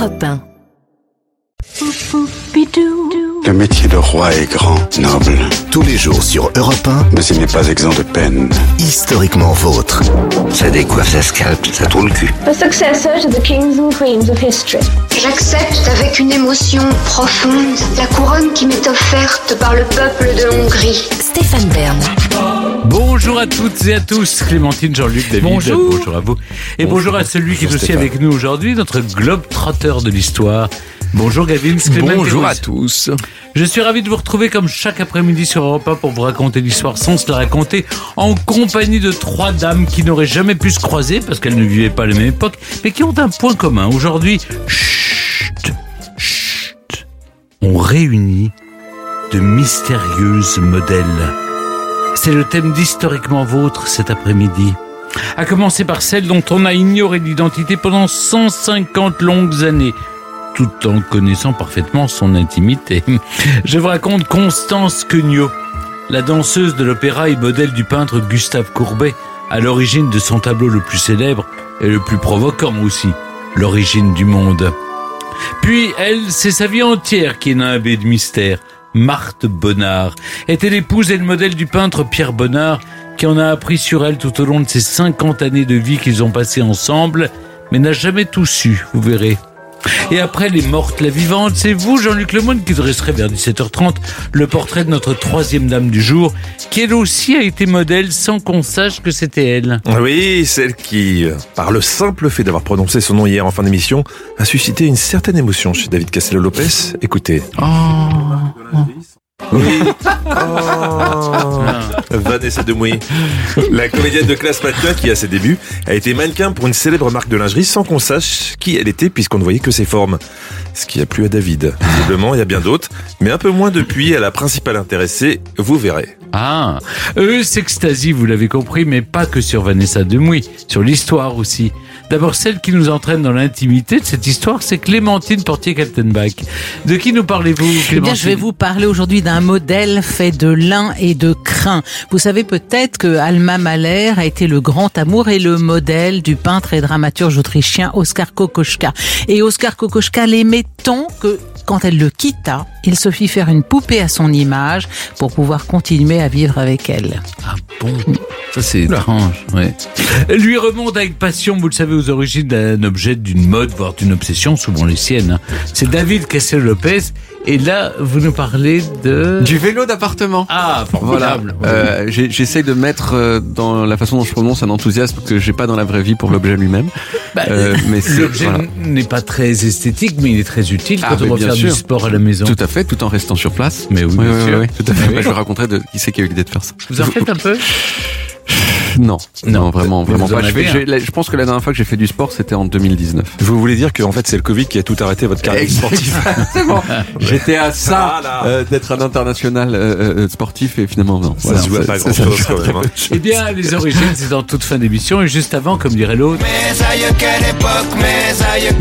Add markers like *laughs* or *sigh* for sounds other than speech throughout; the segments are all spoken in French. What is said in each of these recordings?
Europe 1. Le métier de roi est grand, noble, Tous les jours sur Europe 1, mais il n'est pas exempt de peine. historiquement vôtre. Ça décoiffe, ça scalpe, ça tourne le cul. The successor to the kings and queens of history. J'accepte avec une émotion profonde la couronne qui m'est offerte par le peuple de Hongrie. Stéphane Bern. Bonjour à toutes et à tous, Clémentine, Jean-Luc, David. Bonjour. à vous. Et bonjour, à celui qui est aussi avec nous aujourd'hui, notre globe trotteur de l'histoire. Bonjour Gavin, Bonjour à tous. Je suis ravi de vous retrouver comme chaque après-midi sur Europe 1 pour vous raconter l'histoire sans se la raconter en compagnie de trois dames qui n'auraient jamais pu se croiser parce qu'elles ne vivaient pas à la même époque, mais qui ont un point commun. Aujourd'hui, chut, chut, on réunit de mystérieuses modèles. C'est le thème d'Historiquement Vôtre cet après-midi. À commencer par celle dont on a ignoré l'identité pendant 150 longues années, tout en connaissant parfaitement son intimité. *laughs* Je vous raconte Constance Quegnot, la danseuse de l'opéra et modèle du peintre Gustave Courbet, à l'origine de son tableau le plus célèbre et le plus provoquant aussi, L'origine du monde. Puis elle, c'est sa vie entière qui est nimbée de mystère. Marthe Bonnard était l'épouse et le modèle du peintre Pierre Bonnard qui en a appris sur elle tout au long de ces 50 années de vie qu'ils ont passées ensemble, mais n'a jamais tout su, vous verrez. Et après les mortes, la vivante, c'est vous, Jean-Luc Lemoyne, qui dresserez vers 17h30 le portrait de notre troisième dame du jour, qui elle aussi a été modèle sans qu'on sache que c'était elle. Oui, celle qui, euh, par le simple fait d'avoir prononcé son nom hier en fin d'émission, a suscité une certaine émotion chez David Castello-Lopez. Écoutez. Oui. Oh. *laughs* Vanessa Demouy, la comédienne de classe maintenant qui, à ses débuts, a été mannequin pour une célèbre marque de lingerie sans qu'on sache qui elle était puisqu'on ne voyait que ses formes. Ce qui a plu à David. Visiblement, il y a bien d'autres, mais un peu moins depuis à la principale intéressée, vous verrez. Ah, eux s'extasient, vous l'avez compris, mais pas que sur Vanessa Demouy, sur l'histoire aussi. D'abord, celle qui nous entraîne dans l'intimité de cette histoire, c'est Clémentine Portier-Kaltenbach. De qui nous parlez-vous, Eh Clémentine bien, je vais vous parler aujourd'hui d'un modèle fait de lin et de crin. Vous savez peut-être que Alma Mahler a été le grand amour et le modèle du peintre et dramaturge autrichien Oskar Kokoschka. Et Oskar Kokoschka l'aimait tant que quand elle le quitta, il se fit faire une poupée à son image pour pouvoir continuer à vivre avec elle. Ah bon Ça c'est étrange, ouais. Lui remonte avec passion, vous le savez, aux origines d'un objet, d'une mode, voire d'une obsession, souvent les siennes. hein. C'est David Castel-Lopez, et là, vous nous parlez de... Du vélo d'appartement. Ah, Voilà. formidable. Euh, j'ai- J'essaie de mettre euh, dans la façon dont je prononce un enthousiasme que j'ai pas dans la vraie vie pour l'objet lui-même. Bah, Euh, mais L'objet voilà. n'est pas très esthétique, mais il est très utile Ah, quand on va faire du sport à la maison. Tout à fait, tout en restant sur place. Mais oui, Oui, bien oui, sûr. oui, tout à fait. Oui. Bah, je raconterai de qui c'est qui a eu l'idée de faire ça. Vous en faites un peu? *laughs* Non, Non. non, vraiment, Mais vraiment pas. Je, la- je pense que la dernière fois que j'ai fait du sport, c'était en 2019. Vous voulez dire qu'en fait c'est le Covid qui a tout arrêté votre carrière sportive Exactement. *laughs* J'étais à ça euh, d'être un international euh, euh, sportif et finalement non. Ça se joue à pas grand chose quand même. hein. Eh bien, les origines, c'est en toute fin d'émission, et juste avant, comme dirait l'autre... Mes aïeux, quelle époque, mes aïeux,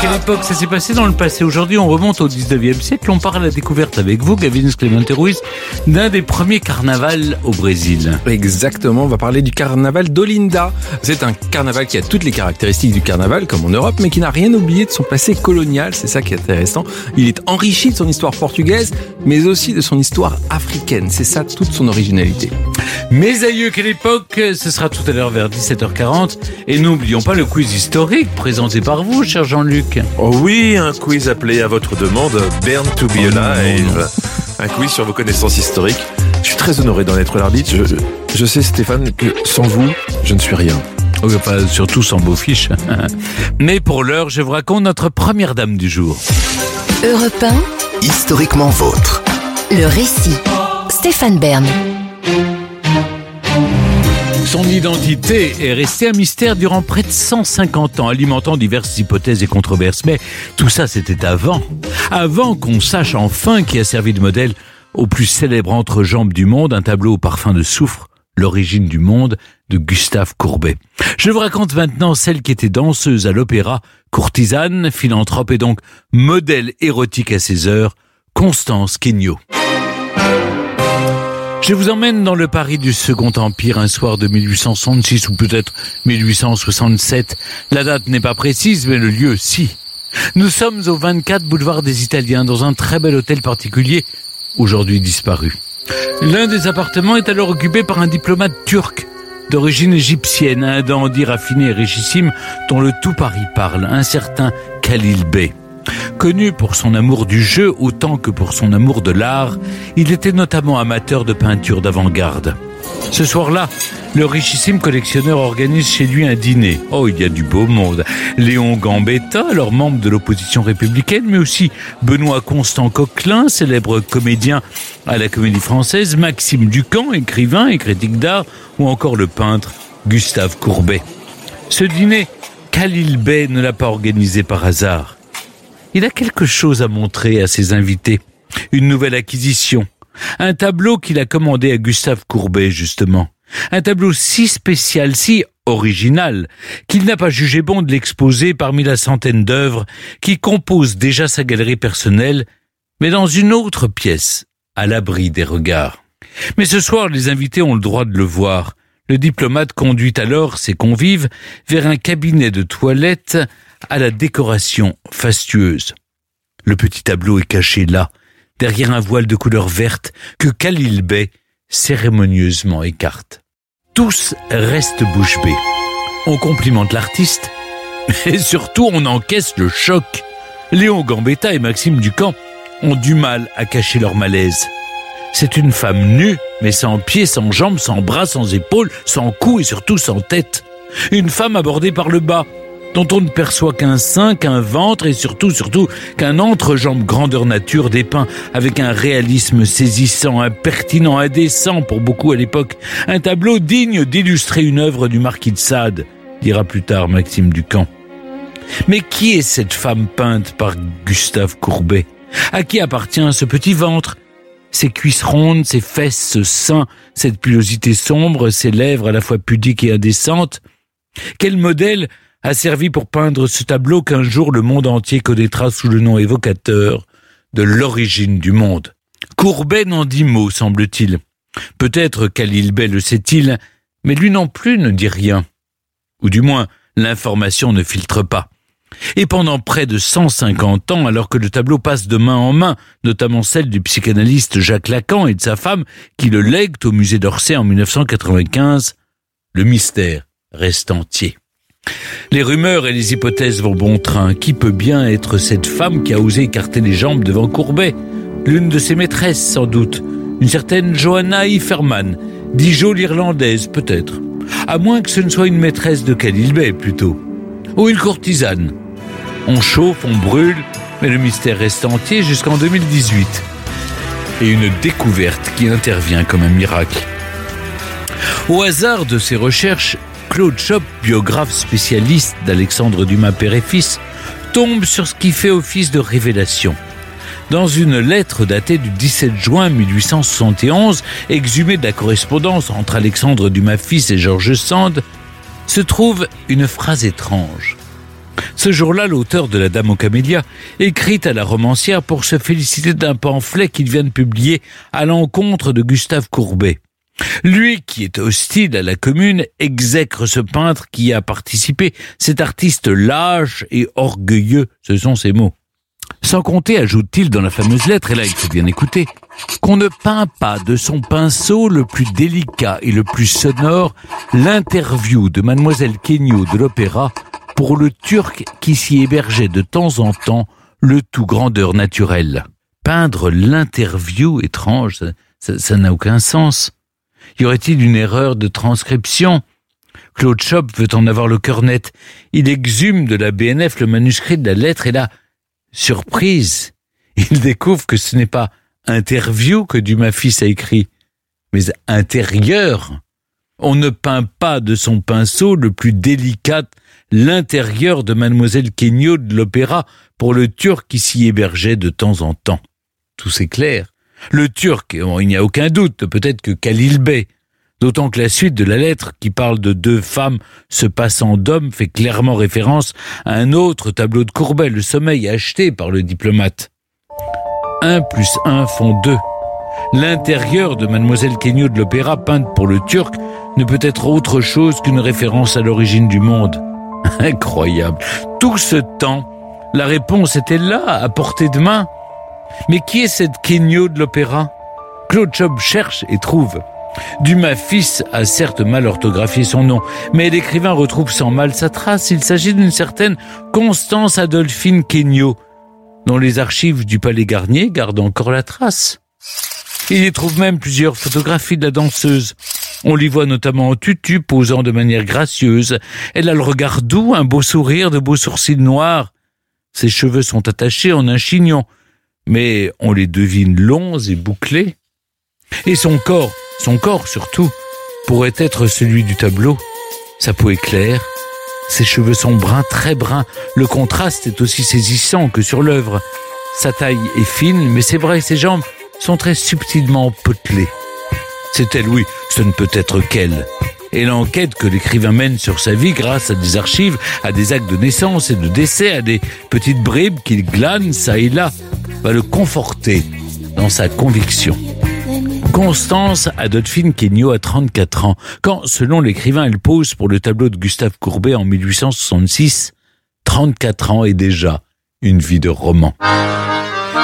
quelle époque Ça s'est passé dans le passé. Aujourd'hui, on remonte au 19e siècle. On part à la découverte avec vous, Gavin Clemente Ruiz, d'un des premiers carnavals au Brésil. Exactement, on va parler du carnaval d'Olinda. C'est un carnaval qui a toutes les caractéristiques du carnaval, comme en Europe, mais qui n'a rien oublié de son passé colonial, c'est ça qui est intéressant. Il est enrichi de son histoire portugaise, mais aussi de son histoire africaine. C'est ça toute son originalité. Mes aïeux, quelle époque? Ce sera tout à l'heure vers 17h40. Et n'oublions pas le quiz historique présenté par vous, cher Jean-Luc. Oh oui, un quiz appelé à votre demande Burn to be alive. Un quiz sur vos connaissances historiques. Je suis très honoré d'en être l'arbitre. Je, je sais, Stéphane, que sans vous, je ne suis rien. Oui, enfin, surtout sans beau fiche. *laughs* Mais pour l'heure, je vous raconte notre première dame du jour. Europe Historiquement vôtre. 1, le récit. Stéphane Bern. Son identité est restée un mystère durant près de 150 ans, alimentant diverses hypothèses et controverses. Mais tout ça, c'était avant. Avant qu'on sache enfin qui a servi de modèle au plus célèbre entrejambe du monde, un tableau au parfum de soufre, L'origine du monde de Gustave Courbet. Je vous raconte maintenant celle qui était danseuse à l'opéra, courtisane, philanthrope et donc modèle érotique à ses heures, Constance Quegnot. Je vous emmène dans le Paris du Second Empire un soir de 1866 ou peut-être 1867. La date n'est pas précise, mais le lieu, si. Nous sommes au 24 boulevard des Italiens, dans un très bel hôtel particulier, aujourd'hui disparu. L'un des appartements est alors occupé par un diplomate turc d'origine égyptienne, un dandy raffiné et richissime dont le tout Paris parle, un certain Khalil Bey. Connu pour son amour du jeu autant que pour son amour de l'art, il était notamment amateur de peinture d'avant-garde. Ce soir-là, le richissime collectionneur organise chez lui un dîner. Oh, il y a du beau monde. Léon Gambetta, alors membre de l'opposition républicaine, mais aussi Benoît Constant Coquelin, célèbre comédien à la comédie française, Maxime Ducamp, écrivain et critique d'art, ou encore le peintre Gustave Courbet. Ce dîner, Khalil Bey ne l'a pas organisé par hasard. Il a quelque chose à montrer à ses invités. Une nouvelle acquisition. Un tableau qu'il a commandé à Gustave Courbet, justement. Un tableau si spécial, si original, qu'il n'a pas jugé bon de l'exposer parmi la centaine d'œuvres qui composent déjà sa galerie personnelle, mais dans une autre pièce, à l'abri des regards. Mais ce soir, les invités ont le droit de le voir. Le diplomate conduit alors ses convives vers un cabinet de toilette à la décoration fastueuse. Le petit tableau est caché là, derrière un voile de couleur verte que Khalil Bey cérémonieusement écarte. Tous restent bouche bée. On complimente l'artiste, *laughs* et surtout on encaisse le choc. Léon Gambetta et Maxime Ducamp ont du mal à cacher leur malaise. C'est une femme nue, mais sans pieds, sans jambes, sans bras, sans épaules, sans cou et surtout sans tête. Une femme abordée par le bas, dont on ne perçoit qu'un sein, qu'un ventre et surtout, surtout, qu'un entrejambe grandeur nature dépeint avec un réalisme saisissant, impertinent, indécent pour beaucoup à l'époque. Un tableau digne d'illustrer une œuvre du marquis de Sade, dira plus tard Maxime Ducamp. Mais qui est cette femme peinte par Gustave Courbet? À qui appartient ce petit ventre? Ces cuisses rondes, ces fesses, ce cette pilosité sombre, ces lèvres à la fois pudiques et indécentes Quel modèle a servi pour peindre ce tableau qu'un jour le monde entier connaîtra sous le nom évocateur de l'origine du monde. Courbet n'en dit mot, semble-t-il. Peut-être Khalil le sait-il, mais lui non plus ne dit rien. Ou du moins, l'information ne filtre pas. Et pendant près de 150 ans, alors que le tableau passe de main en main, notamment celle du psychanalyste Jacques Lacan et de sa femme, qui le lèguent au musée d'Orsay en 1995, le mystère reste entier. Les rumeurs et les hypothèses vont bon train. Qui peut bien être cette femme qui a osé écarter les jambes devant Courbet? L'une de ses maîtresses, sans doute. Une certaine Johanna Iferman, Dijon l'Irlandaise, peut-être. À moins que ce ne soit une maîtresse de Khalil plutôt. Ou une courtisane. On chauffe, on brûle, mais le mystère reste entier jusqu'en 2018. Et une découverte qui intervient comme un miracle. Au hasard de ses recherches, Claude Chop, biographe spécialiste d'Alexandre Dumas père et fils, tombe sur ce qui fait office de révélation. Dans une lettre datée du 17 juin 1871, exhumée de la correspondance entre Alexandre Dumas fils et Georges Sand, se trouve une phrase étrange. Ce jour-là, l'auteur de La Dame aux Camélias écrit à la romancière pour se féliciter d'un pamphlet qu'il vient de publier à l'encontre de Gustave Courbet. Lui qui est hostile à la commune exècre ce peintre qui a participé, cet artiste lâche et orgueilleux, ce sont ses mots. Sans compter, ajoute-t-il dans la fameuse lettre, et là il faut bien écouter, qu'on ne peint pas de son pinceau le plus délicat et le plus sonore l'interview de mademoiselle Kenyo de l'opéra pour le turc qui s'y hébergeait de temps en temps, le tout grandeur naturelle. Peindre l'interview étrange, ça n'a aucun sens. Y aurait-il une erreur de transcription? Claude Chop veut en avoir le cœur net. Il exhume de la BNF le manuscrit de la lettre et là, surprise, il découvre que ce n'est pas interview que Dumas fils a écrit, mais intérieur. On ne peint pas de son pinceau le plus délicat l'intérieur de mademoiselle Kenyo de l'opéra pour le turc qui s'y hébergeait de temps en temps. Tout c'est clair. Le turc, il n'y a aucun doute, peut-être que Khalil Bey, d'autant que la suite de la lettre, qui parle de deux femmes se passant d'hommes, fait clairement référence à un autre tableau de Courbet, le sommeil acheté par le diplomate. Un plus un font deux. L'intérieur de Mademoiselle Kenyo de l'opéra, peinte pour le turc, ne peut être autre chose qu'une référence à l'origine du monde. *laughs* Incroyable. Tout ce temps, La réponse était là, à portée de main. Mais qui est cette Kenyo de l'opéra? Claude Job cherche et trouve. Dumas fils a certes mal orthographié son nom, mais l'écrivain retrouve sans mal sa trace. Il s'agit d'une certaine Constance Adolphine Kenyo, dont les archives du Palais Garnier gardent encore la trace. Il y trouve même plusieurs photographies de la danseuse. On l'y voit notamment en tutu, posant de manière gracieuse. Elle a le regard doux, un beau sourire, de beaux sourcils noirs. Ses cheveux sont attachés en un chignon, mais on les devine longs et bouclés. Et son corps, son corps surtout, pourrait être celui du tableau. Sa peau est claire, ses cheveux sont bruns, très bruns. Le contraste est aussi saisissant que sur l'œuvre. Sa taille est fine, mais c'est vrai, ses jambes sont très subtilement potelées. C'est elle, oui, ce ne peut être qu'elle. Et l'enquête que l'écrivain mène sur sa vie grâce à des archives, à des actes de naissance et de décès, à des petites bribes qu'il glane ça et là, va le conforter dans sa conviction. Constance Adolphine Kenyo a 34 ans, quand, selon l'écrivain, elle pose pour le tableau de Gustave Courbet en 1866, 34 ans et déjà une vie de roman.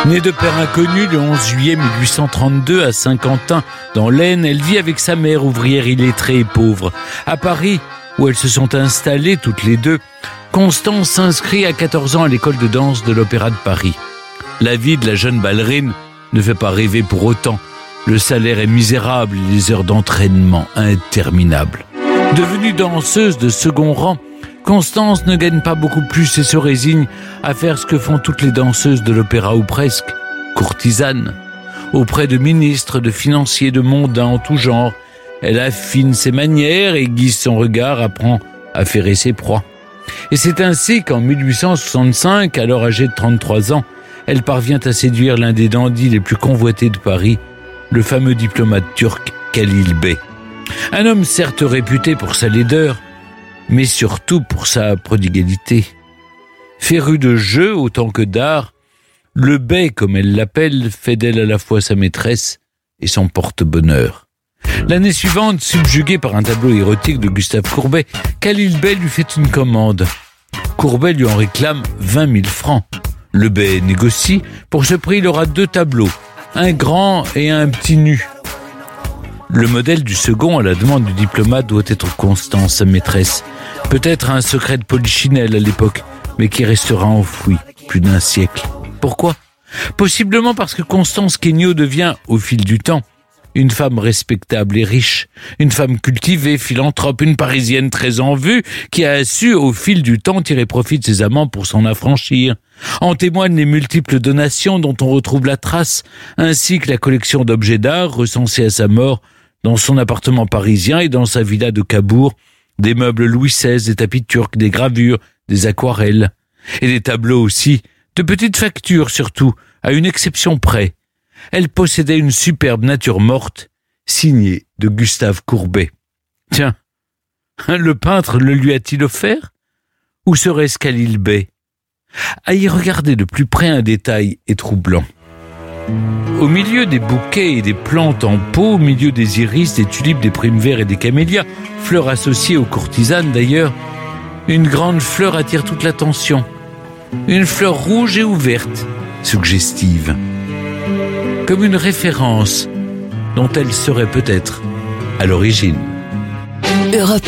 Née de père inconnu le 11 juillet 1832 à Saint-Quentin, dans l'Aisne, elle vit avec sa mère ouvrière illettrée et pauvre. À Paris, où elles se sont installées toutes les deux, Constance s'inscrit à 14 ans à l'école de danse de l'Opéra de Paris. La vie de la jeune ballerine ne fait pas rêver pour autant. Le salaire est misérable et les heures d'entraînement interminables. Devenue danseuse de second rang, Constance ne gagne pas beaucoup plus et se résigne à faire ce que font toutes les danseuses de l'opéra ou presque, courtisane. Auprès de ministres, de financiers, de mondains en tout genre, elle affine ses manières, aiguise son regard, apprend à ferrer ses proies. Et c'est ainsi qu'en 1865, alors âgée de 33 ans, elle parvient à séduire l'un des dandys les plus convoités de Paris, le fameux diplomate turc Khalil Bey. Un homme certes réputé pour sa laideur, mais surtout pour sa prodigalité. Féru de jeu autant que d'art, le Bey, comme elle l'appelle, fait d'elle à la fois sa maîtresse et son porte-bonheur. L'année suivante, subjugué par un tableau érotique de Gustave Courbet, Khalil Bey lui fait une commande. Courbet lui en réclame 20 000 francs. Le Bey négocie. Pour ce prix, il aura deux tableaux, un grand et un petit nu. Le modèle du second, à la demande du diplomate, doit être Constance, sa maîtresse. Peut-être un secret de polichinelle à l'époque, mais qui restera enfoui plus d'un siècle. Pourquoi? Possiblement parce que Constance Kenyo devient, au fil du temps, une femme respectable et riche, une femme cultivée, philanthrope, une parisienne très en vue, qui a su au fil du temps tirer profit de ses amants pour s'en affranchir. En témoignent les multiples donations dont on retrouve la trace, ainsi que la collection d'objets d'art recensés à sa mort dans son appartement parisien et dans sa villa de Cabourg, des meubles Louis XVI, des tapis turcs, des gravures, des aquarelles, et des tableaux aussi, de petites factures surtout, à une exception près. Elle possédait une superbe nature morte, signée de Gustave Courbet. Tiens, *laughs* le peintre le lui a-t-il offert? Ou serait-ce Khalil Bey À y regarder de plus près un détail est troublant. Au milieu des bouquets et des plantes en pot, au milieu des iris, des tulipes, des primes verts et des camélias, fleurs associées aux courtisanes d'ailleurs, une grande fleur attire toute l'attention. Une fleur rouge et ouverte, suggestive. Comme une référence dont elle serait peut-être à l'origine. Europe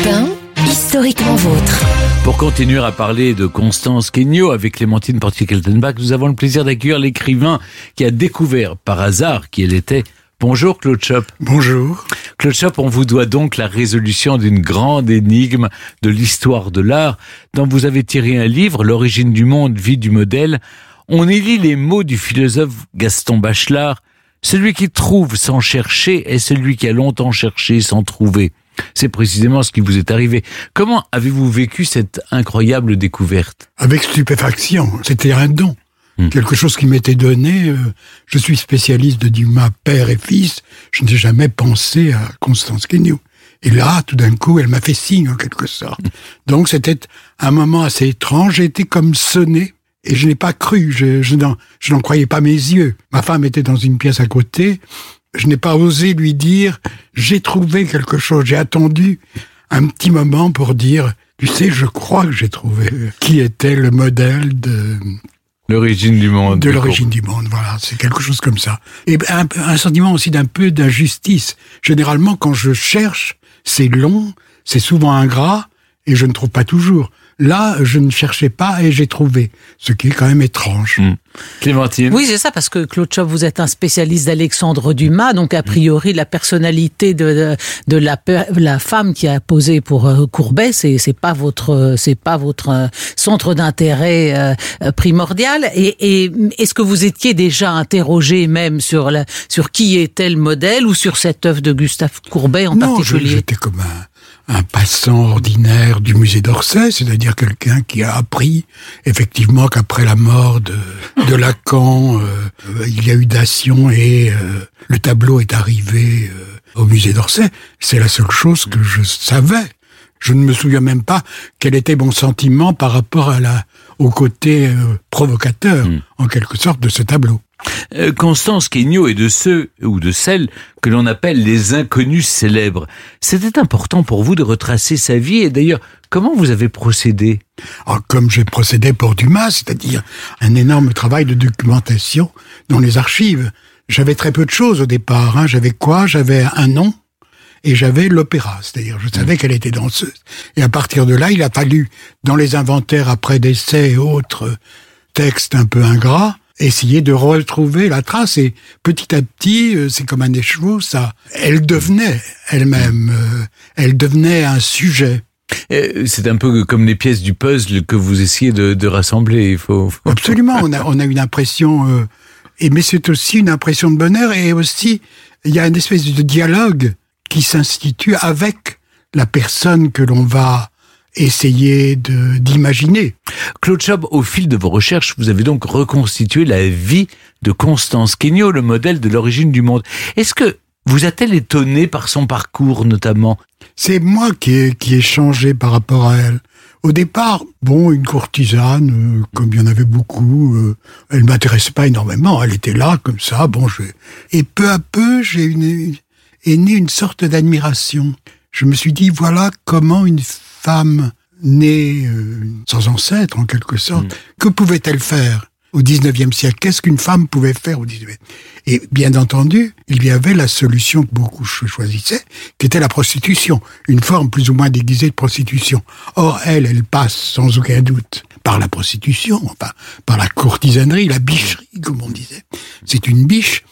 1, historiquement vôtre. Pour continuer à parler de Constance Kenyo avec Clémentine Portier-Keltenbach, nous avons le plaisir d'accueillir l'écrivain qui a découvert par hasard qui elle était. Bonjour Claude Chop. Bonjour. Claude Chop, on vous doit donc la résolution d'une grande énigme de l'histoire de l'art dont vous avez tiré un livre, L'origine du monde, vie du modèle. On y lit les mots du philosophe Gaston Bachelard. Celui qui trouve sans chercher est celui qui a longtemps cherché sans trouver. C'est précisément ce qui vous est arrivé. Comment avez-vous vécu cette incroyable découverte? Avec stupéfaction. C'était un don. Hmm. Quelque chose qui m'était donné. Euh, je suis spécialiste de Dumas père et fils. Je n'ai jamais pensé à Constance Kenyo. Et là, tout d'un coup, elle m'a fait signe en quelque sorte. *laughs* Donc c'était un moment assez étrange. J'ai été comme sonné. Et je n'ai pas cru, je, je n'en croyais pas mes yeux. Ma femme était dans une pièce à côté, je n'ai pas osé lui dire j'ai trouvé quelque chose. J'ai attendu un petit moment pour dire tu sais, je crois que j'ai trouvé qui était le modèle de L'origine du monde. De l'origine du monde, voilà, c'est quelque chose comme ça. Et un, un sentiment aussi d'un peu d'injustice. Généralement, quand je cherche, c'est long, c'est souvent ingrat, et je ne trouve pas toujours. Là, je ne cherchais pas et j'ai trouvé, ce qui est quand même étrange. Hmm. Clémentine Oui, c'est ça, parce que Claude Chop, vous êtes un spécialiste d'Alexandre Dumas, donc a priori, la personnalité de, de, de la, la femme qui a posé pour euh, Courbet, c'est c'est pas votre c'est pas votre euh, centre d'intérêt euh, primordial. Et, et est-ce que vous étiez déjà interrogé même sur la, sur qui était le modèle ou sur cette œuvre de Gustave Courbet en non, particulier? j'étais comme un, un passant ordinaire du musée d'Orsay, c'est-à-dire quelqu'un qui a appris effectivement qu'après la mort de, de Lacan, euh, il y a eu Dacian et euh, le tableau est arrivé euh, au musée d'Orsay. C'est la seule chose que je savais. Je ne me souviens même pas quel était mon sentiment par rapport à la, au côté euh, provocateur, en quelque sorte, de ce tableau. Euh, Constance Quegnot est de ceux ou de celles que l'on appelle les inconnus célèbres. C'était important pour vous de retracer sa vie et d'ailleurs, comment vous avez procédé? Alors, comme j'ai procédé pour Dumas, c'est-à-dire un énorme travail de documentation dans les archives. J'avais très peu de choses au départ. hein. J'avais quoi? J'avais un nom et j'avais l'opéra. C'est-à-dire, je savais qu'elle était danseuse. Et à partir de là, il a fallu, dans les inventaires après décès et autres textes un peu ingrats, essayer de retrouver la trace. Et petit à petit, euh, c'est comme un écheveau, ça. Elle devenait elle-même, euh, elle devenait un sujet. C'est un peu comme les pièces du puzzle que vous essayez de, de rassembler. Il faut, faut- *laughs* Absolument, on a, on a une impression, euh, et mais c'est aussi une impression de bonheur, et aussi il y a une espèce de dialogue qui s'institue avec la personne que l'on va essayer d'imaginer. Claude Chab, au fil de vos recherches, vous avez donc reconstitué la vie de Constance Quegnot, le modèle de l'origine du monde. Est-ce que vous a-t-elle étonné par son parcours notamment? C'est moi qui ai, qui ai changé par rapport à elle. Au départ, bon, une courtisane, euh, comme il y en avait beaucoup, euh, elle m'intéressait pas énormément. Elle était là, comme ça, bon, je... Et peu à peu, j'ai une, est née une sorte d'admiration. Je me suis dit, voilà comment une femme née euh, sans ancêtre, en quelque sorte, que pouvait-elle faire au 19e siècle? Qu'est-ce qu'une femme pouvait faire au 19e Et bien entendu, il y avait la solution que beaucoup cho- choisissaient, qui était la prostitution, une forme plus ou moins déguisée de prostitution. Or, elle, elle passe sans aucun doute par la prostitution, enfin, par la courtisanerie, la bicherie, comme on disait. C'est une biche.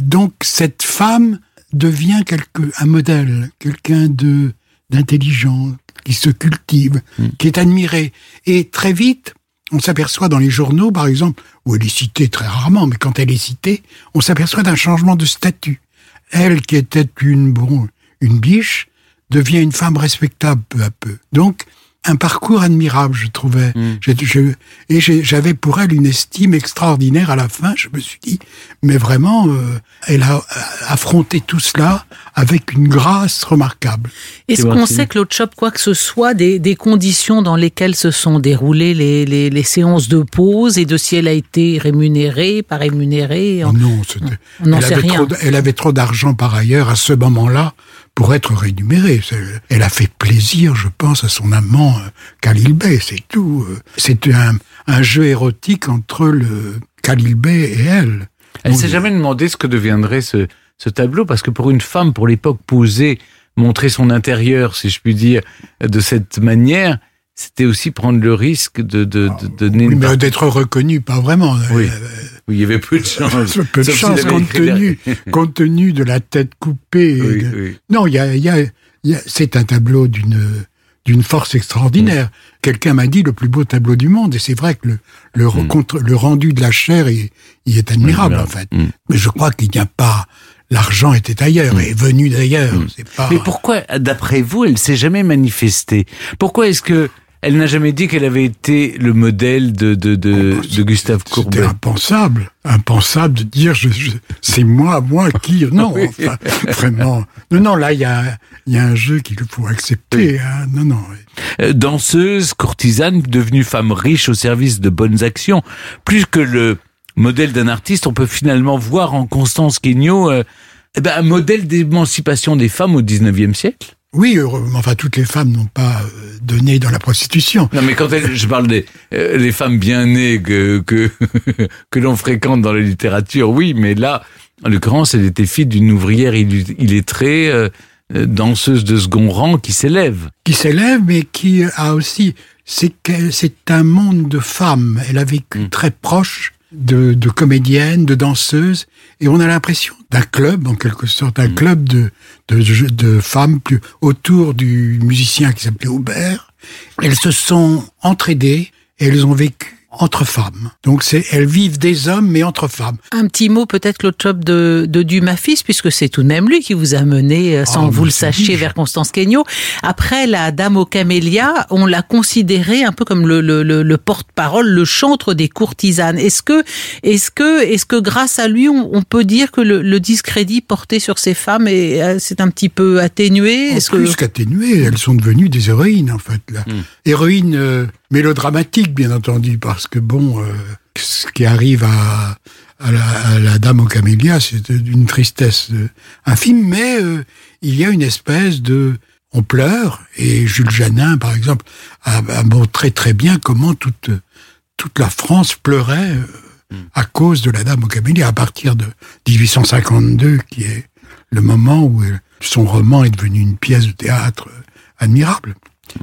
Donc, cette femme devient quelque, un modèle, quelqu'un de d'intelligent, qui se cultive, qui est admiré. Et très vite, on s'aperçoit dans les journaux, par exemple, où elle est citée très rarement, mais quand elle est citée, on s'aperçoit d'un changement de statut. Elle, qui était une, bon, une biche, devient une femme respectable peu à peu. Donc, un parcours admirable, je trouvais. Je- et j'avais pour elle une estime extraordinaire à la fin. Je me suis dit, mais vraiment, euh, elle a affronté tout cela avec une grâce remarquable. Est-ce qu'on sait, Claude Chop, quoi que ce soit, des, des conditions dans lesquelles se sont déroulées les, les, les séances de pause et de si elle a été rémunérée, pas rémunérée en- Non, c'était- On n'en elle, sait rien. trop elle avait trop d'argent par ailleurs à ce moment-là pour être rémunérée. Elle a fait plaisir, je pense, à son amant euh, Khalil Bey, c'est tout. euh. C'était un, un jeu érotique entre le Khalil Bey et elle. Elle Donc, s'est jamais demandé ce que deviendrait ce, ce tableau, parce que pour une femme, pour l'époque, poser, montrer son intérieur, si je puis dire, de cette manière, c'était aussi prendre le risque de, de, de donner oui, une mais partie- d'être reconnu, pas vraiment. Oui. Euh, Oui, il y avait peu de chance. peu de chance compte tenu, *laughs* compte tenu de la tête coupée. et Oui, de- oui. Non, il y a, il y a- il y a- c'est un tableau d'une d'une force extraordinaire. Quelqu'un m'a dit le plus beau tableau du monde, et c'est vrai que le le, Mm. re- contre- le rendu de la chair est, il est admirable en fait. Mm. Mais je crois qu'il n'y a pas l'argent était ailleurs, est venu d'ailleurs. Pas. Mais pourquoi, d'après vous, elle s'est jamais manifestée? Pourquoi est-ce que elle n'a jamais dit qu'elle avait été le modèle de, de, de, de Gustave C'était Courbet impensable, impensable de dire je, je- c'est moi, moi qui. *laughs* Non, enfin, vraiment. Non, non, là il y a, il y a un jeu qu'il faut accepter. hein. Non, non. Euh, danseuse, courtisane, devenue femme riche au service de bonnes actions. Plus que le modèle d'un artiste, on peut finalement voir en Constance Quegnot euh, eh ben, un modèle d'émancipation des femmes au 19e siècle. Oui, heureux- enfin toutes les femmes n'ont pas euh, donné dans la prostitution. Non, mais quand elle- je parle des euh, les femmes bien nées que que, *laughs* que l'on fréquente dans la littérature, oui, mais là, en l'occurrence, elle était fille d'une ouvrière illettrée, euh, euh, danseuse de second rang qui s'élève. qui s'élève, mais qui a aussi, c'est qu'elle- c'est un monde de femmes. Elle a vécu Mm. très proche de, de comédiennes, de danseuses, et on a l'impression d'un club, en quelque sorte, Mm. un club de, de, de femmes plus autour du musicien qui s'appelait Aubert. Elles se sont entraidées et elles ont vécu entre femmes. Donc c'est, elles vivent des hommes, mais entre femmes. Un petit mot peut-être, Claude Chop, de, de Dumas fils, puisque c'est tout de même lui qui vous a mené, euh, sans que vous le sachiez, vers Constance Kenyo. Après la Dame aux camélias, on l'a considéré un peu comme le, le, le, le porte-parole, le chantre des courtisanes. Est-ce que, est-ce que, est-ce que grâce à lui, on, on peut dire que le, le discrédit porté sur ces femmes est, euh, c'est un petit peu atténué? En Est-ce plus que qu'atténuées, elles sont devenues des héroïnes, en fait. Là. Héroïnes euh, mélodramatiques, bien entendu, parce que, bon, euh, ce qui arrive à, à, la, à la Dame aux camélias, c'est d'une tristesse euh, infime, mais euh, il y a une espèce de... On pleure, et Jules Janin, par exemple, a, a montré très bien comment toute, toute la France pleurait euh, à cause de la Dame aux camélias, à partir de 1852, qui est le moment où son roman est devenu une pièce de théâtre admirable.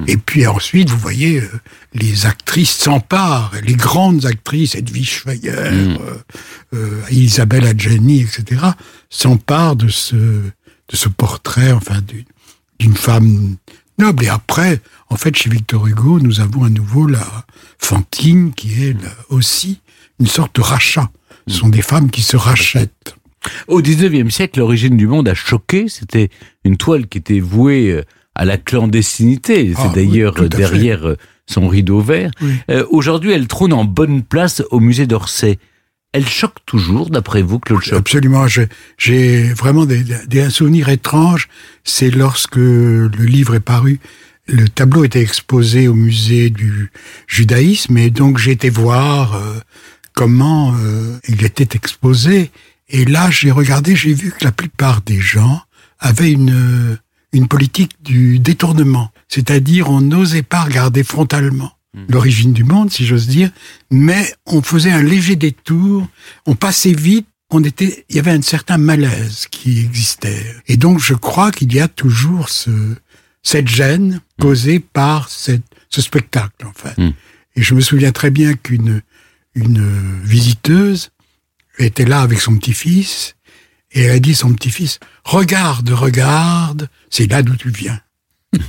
Et puis ensuite, vous voyez, euh, les actrices s'emparent, les grandes actrices, Edwige Schweyer, euh, euh, Isabelle Adjani, etc., s'emparent de ce, de ce portrait, enfin, d'une- femme noble. Et après, en fait, chez Victor Hugo, nous avons à nouveau la Fantine, qui est là aussi une sorte de rachat. Ce sont des femmes qui se rachètent. Au 19e siècle, l'origine du monde a choqué. C'était une toile qui était vouée à la clandestinité. C'est Ah, d'ailleurs derrière euh, son rideau vert. Oui. Euh, Aujourd'hui, elle trône en bonne place au musée d'Orsay. Elle choque toujours, d'après vous, Claude Choc? Absolument. J'ai vraiment des, des, un souvenir étrange. C'est lorsque le livre est paru, le tableau était exposé au musée du judaïsme et donc j'ai été voir euh, comment euh, il était exposé. Et là, j'ai regardé, j'ai vu que la plupart des gens avaient une, une politique du détournement. C'est-à-dire, on n'osait pas regarder frontalement l'origine du monde, si j'ose dire, mais on faisait un léger détour, on passait vite, on était, il y avait un certain malaise qui existait. Et donc, je crois qu'il y a toujours ce, cette gêne causée par cette, ce spectacle, en fait. Mm. Et je me souviens très bien qu'une une visiteuse était là avec son petit-fils et elle a dit à son petit-fils, regarde, regarde, c'est là d'où tu viens. *laughs*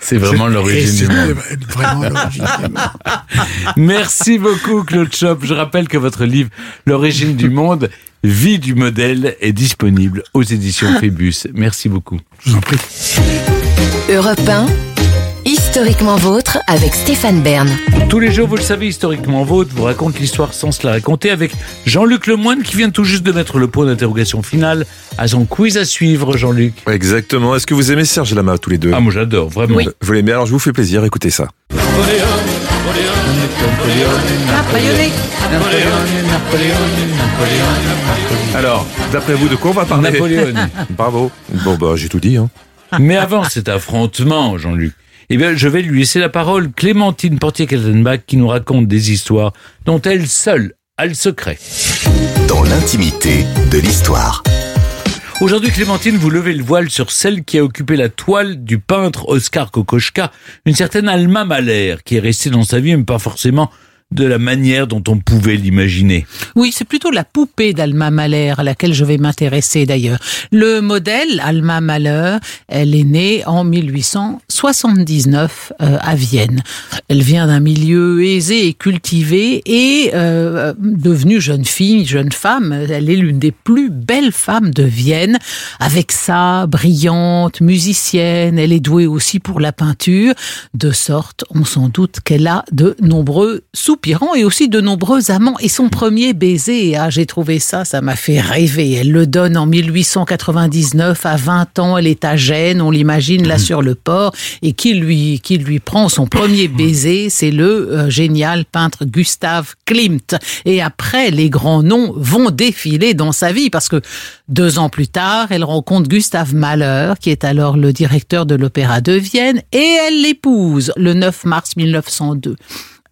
C'est vraiment Et l'origine du c'était monde. Vraiment l'origine du monde. *laughs* Merci beaucoup, Claude Chop. Je rappelle que votre livre, L'origine du monde, vie du modèle, est disponible aux éditions Phébus. Merci beaucoup. Je vous en prie. Europe 1, historiquement vôtre avec Stéphane Bern. Tous les jours, vous le savez, historiquement vôtre, vous raconte l'histoire sans se la raconter avec Jean-Luc Lemoine qui vient tout juste de mettre le point d'interrogation final à son quiz à suivre, Jean-Luc. Exactement. Est-ce que vous aimez Serge Lama tous les deux? Ah, moi j'adore, vraiment. Oui. Vous l'aimez? Alors je vous fais plaisir, écoutez ça. Alors, d'après vous, de quoi on va parler? Napoléon. *laughs* Bravo. Bon, bah, j'ai tout dit. Hein. Mais avant cet affrontement, Jean-Luc, eh bien, je vais lui laisser la parole. Clémentine Portier-Kaltenbach qui nous raconte des histoires dont elle seule a le secret. Dans l'intimité de l'histoire. Aujourd'hui, Clémentine, vous levez le voile sur celle qui a occupé la toile du peintre Oscar Kokoschka, une certaine Alma Mahler, qui est restée dans sa vie, mais pas forcément de la manière dont on pouvait l'imaginer. Oui, c'est plutôt la poupée d'Alma Mahler à laquelle je vais m'intéresser d'ailleurs. Le modèle, Alma Mahler, elle est née en 1879 euh, à Vienne. Elle vient d'un milieu aisé et cultivé et euh, devenue jeune fille, jeune femme, elle est l'une des plus belles femmes de Vienne, avec ça, brillante, musicienne, elle est douée aussi pour la peinture, de sorte, on s'en doute qu'elle a de nombreux souvenirs soupirants et aussi de nombreux amants. Et son premier baiser, ah, j'ai trouvé ça, ça m'a fait rêver. Elle le donne en 1899, à 20 ans, elle est à Gênes, on l'imagine là sur le port, et qui lui, qui lui prend son premier baiser, c'est le euh, génial peintre Gustave Klimt. Et après, les grands noms vont défiler dans sa vie, parce que deux ans plus tard, elle rencontre Gustave Mahler, qui est alors le directeur de l'Opéra de Vienne, et elle l'épouse le 9 mars 1902.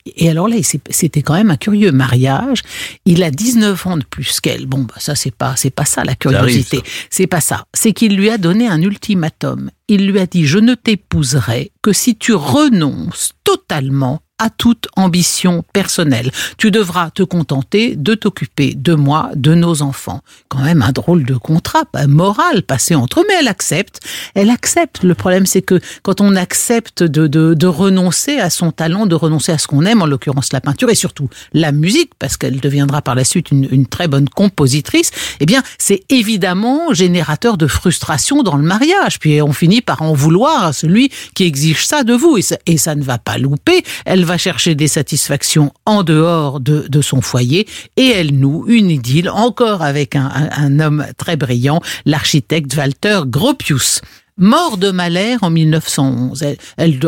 Et alors là, c'était quand même un curieux mariage. Il a 19 ans de plus qu'elle. Bon, bah ça, c'est pas, c'est pas ça la curiosité. C'est pas ça. C'est qu'il lui a donné un ultimatum. Il lui a dit, je ne t'épouserai que si tu renonces totalement à toute ambition personnelle. Tu devras te contenter de t'occuper de moi, de nos enfants. Quand même un drôle de contrat moral passé entre eux, mais elle accepte. Elle accepte. Le problème, c'est que quand on accepte de, de, de, renoncer à son talent, de renoncer à ce qu'on aime, en l'occurrence la peinture et surtout la musique, parce qu'elle deviendra par la suite une, une très bonne compositrice, eh bien, c'est évidemment générateur de frustration dans le mariage. Puis on finit par en vouloir à celui qui exige ça de vous. Et ça, et ça ne va pas louper. Elle va va chercher des satisfactions en dehors de, de son foyer et elle noue une idylle encore avec un, un, un homme très brillant, l'architecte Walter Gropius. Mort de Mahler en 1911. Elle,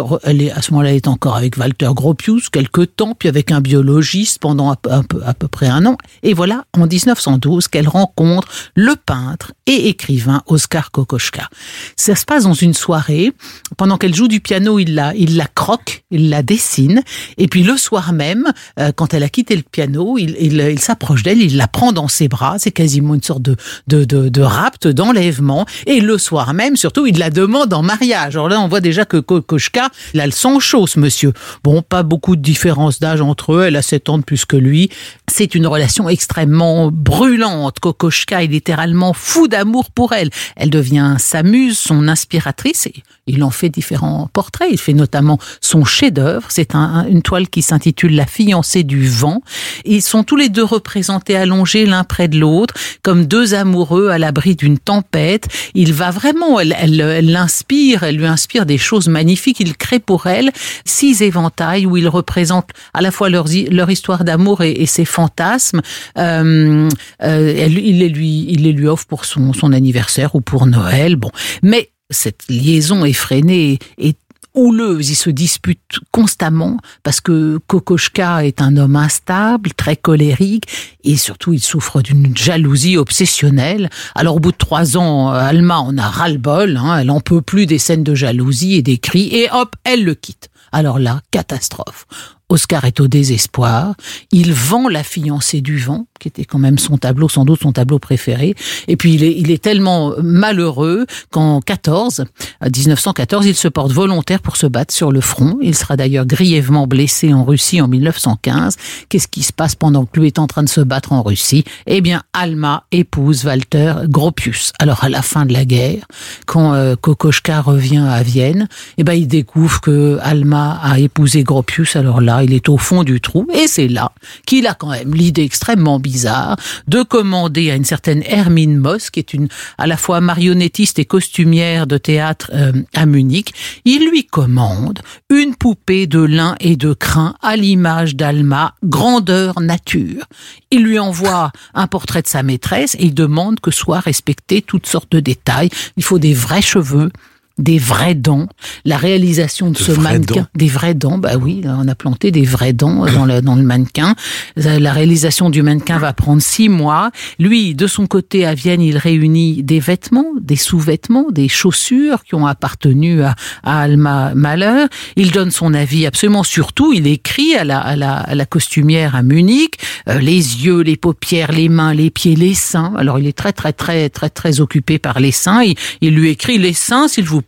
est, à ce moment-là, elle est encore avec Walter Gropius quelques temps, puis avec un biologiste pendant à, peu près un an. Et voilà, en 1912, qu'elle rencontre le peintre et écrivain Oscar Kokoschka. Ça se passe dans une soirée. Pendant qu'elle joue du piano, il la, il la croque, il la dessine. Et puis le soir même, euh, quand elle a quitté le piano, il, il, s'approche d'elle, il la prend dans ses bras. C'est quasiment une sorte de, de, de, de rapt, d'enlèvement. Et le soir même, surtout, il il la demande en mariage. Alors là, on voit déjà que Kokoschka, il a le sang chaud, ce monsieur. Bon, pas beaucoup de différence d'âge entre eux. Elle a 7 ans de plus que lui. C'est une relation extrêmement brûlante. Kokoschka est littéralement fou d'amour pour elle. Elle devient sa muse, son inspiratrice. Et il en fait différents portraits. Il fait notamment son chef-d'œuvre. C'est un, une toile qui s'intitule La fiancée du vent. Ils sont tous les deux représentés allongés l'un près de l'autre, comme deux amoureux à l'abri d'une tempête. Il va vraiment, elle elle l'inspire, elle lui inspire des choses magnifiques. Il crée pour elle six éventails où il représente à la fois leur, leur histoire d'amour et, ses fantasmes. Euh, euh, il, les lui, il les lui offre pour son, son anniversaire ou pour Noël. Bon, mais cette liaison effrénée est houleuse, ils se disputent constamment parce que Kokoschka est un homme instable, très colérique et surtout il souffre d'une jalousie obsessionnelle. Alors au bout de trois ans, Alma en a ras-le-bol, hein, elle en peut plus des scènes de jalousie et des cris et hop, elle le quitte. Alors là, catastrophe. Oscar est au désespoir. Il vend la fiancée du vent, qui était quand même son tableau, sans doute son tableau préféré. Et puis il est, il est tellement malheureux qu'en 14, 1914, il se porte volontaire pour se battre sur le front. Il sera d'ailleurs grièvement blessé en Russie en 1915. Qu'est-ce qui se passe pendant que lui est en train de se battre en Russie? Eh bien, Alma épouse Walter Gropius. Alors à la fin de la guerre, quand euh, Kokoschka revient à Vienne, eh ben il découvre que Alma a épousé Gropius. Alors là, il est au fond du trou, et c'est là qu'il a quand même l'idée extrêmement bizarre de commander à une certaine Hermine Moss, qui est une à la fois marionnettiste et costumière de théâtre euh, à Munich, il lui commande une poupée de lin et de crin à l'image d'Alma, grandeur nature. Il lui envoie un portrait de sa maîtresse et il demande que soient respectés toutes sortes de détails. Il faut des vrais cheveux, des vrais dents, la réalisation de, de ce mannequin, dents. des vrais dents, bah oui, on a planté des vrais dents dans le, dans le mannequin. La réalisation du mannequin va prendre six mois. Lui, de son côté, à Vienne, il réunit des vêtements, des sous-vêtements, des chaussures qui ont appartenu à, à Alma Mahler. Il donne son avis absolument sur tout. Il écrit à la, à la, à la costumière à Munich, euh, les yeux, les paupières, les mains, les pieds, les seins. Alors il est très, très, très, très, très occupé par les seins. Il, il lui écrit les seins, s'il vous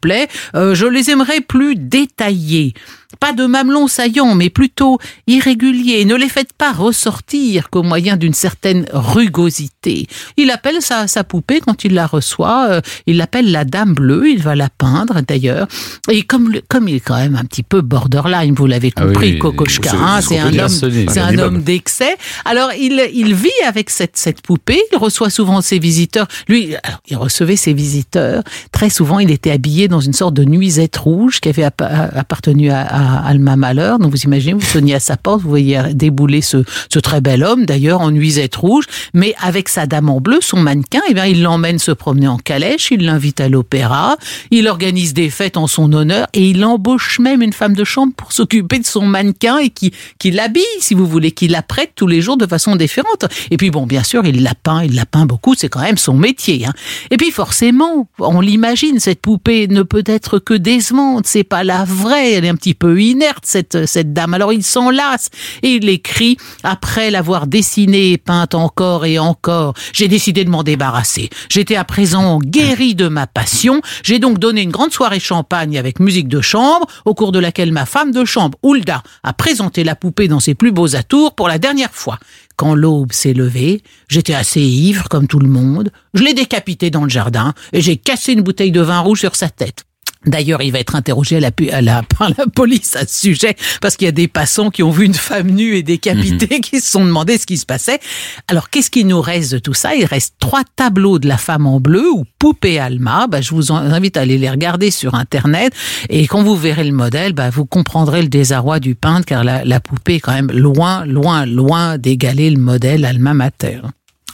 euh, je les aimerais plus détaillés. Pas de mamelons saillants, mais plutôt irréguliers. Ne les faites pas ressortir qu'au moyen d'une certaine rugosité. Il appelle sa, sa poupée quand il la reçoit, euh, il l'appelle la dame bleue, il va la peindre d'ailleurs. Et comme, comme il est quand même un petit peu borderline, vous l'avez compris, ah oui, Kokoschka, hein, c'est un homme, c'est un homme d'excès. Alors il, il vit avec cette, cette poupée, il reçoit souvent ses visiteurs. Lui, alors, il recevait ses visiteurs. Très souvent, il était habillé dans une sorte de nuisette rouge qui avait appartenu à à Alma Malheur. Donc vous imaginez, vous sonnez à sa porte, vous voyez débouler ce, très bel homme, d'ailleurs en nuisette rouge, mais avec sa dame en bleu, son mannequin, eh bien il l'emmène se promener en calèche, il l'invite à l'opéra, il organise des fêtes en son honneur et il embauche même une femme de chambre pour s'occuper de son mannequin et qui, qui l'habille, si vous voulez, qui l'apprête tous les jours de façon différente. Et puis bon, bien sûr, il la peint, il la peint beaucoup, c'est quand même son métier. Hein. Et puis forcément, on l'imagine, cette poupée ne peut être que décevante, c'est pas la vraie, elle est un petit peu inerte, cette, cette dame. Alors il s'en lasse et il écrit, après l'avoir dessinée et peinte encore et encore, j'ai décidé de m'en débarrasser. J'étais à présent guéri de ma passion, j'ai donc donné une grande soirée champagne avec musique de chambre, au cours de laquelle ma femme de chambre, Hulda, a présenté la poupée dans ses plus beaux atours pour la dernière fois. Quand l'aube s'est levée, j'étais assez ivre comme tout le monde, je l'ai décapité dans le jardin et j'ai cassé une bouteille de vin rouge sur sa tête. D'ailleurs, il va être interrogé à la, à la, *laughs* par la police à ce sujet, parce qu'il y a des passants qui ont vu une femme nue et décapitée, *laughs* qui se sont demandé ce qui se passait. Alors, qu'est-ce qui nous reste de tout ça? Il reste trois tableaux de la femme en bleu, ou Poupée Alma. Bah, je vous invite à aller les regarder sur Internet, et quand vous verrez le modèle, bah, vous comprendrez le désarroi du peintre, car la, la poupée est quand même loin, loin, loin d'égaler le modèle Alma Mater.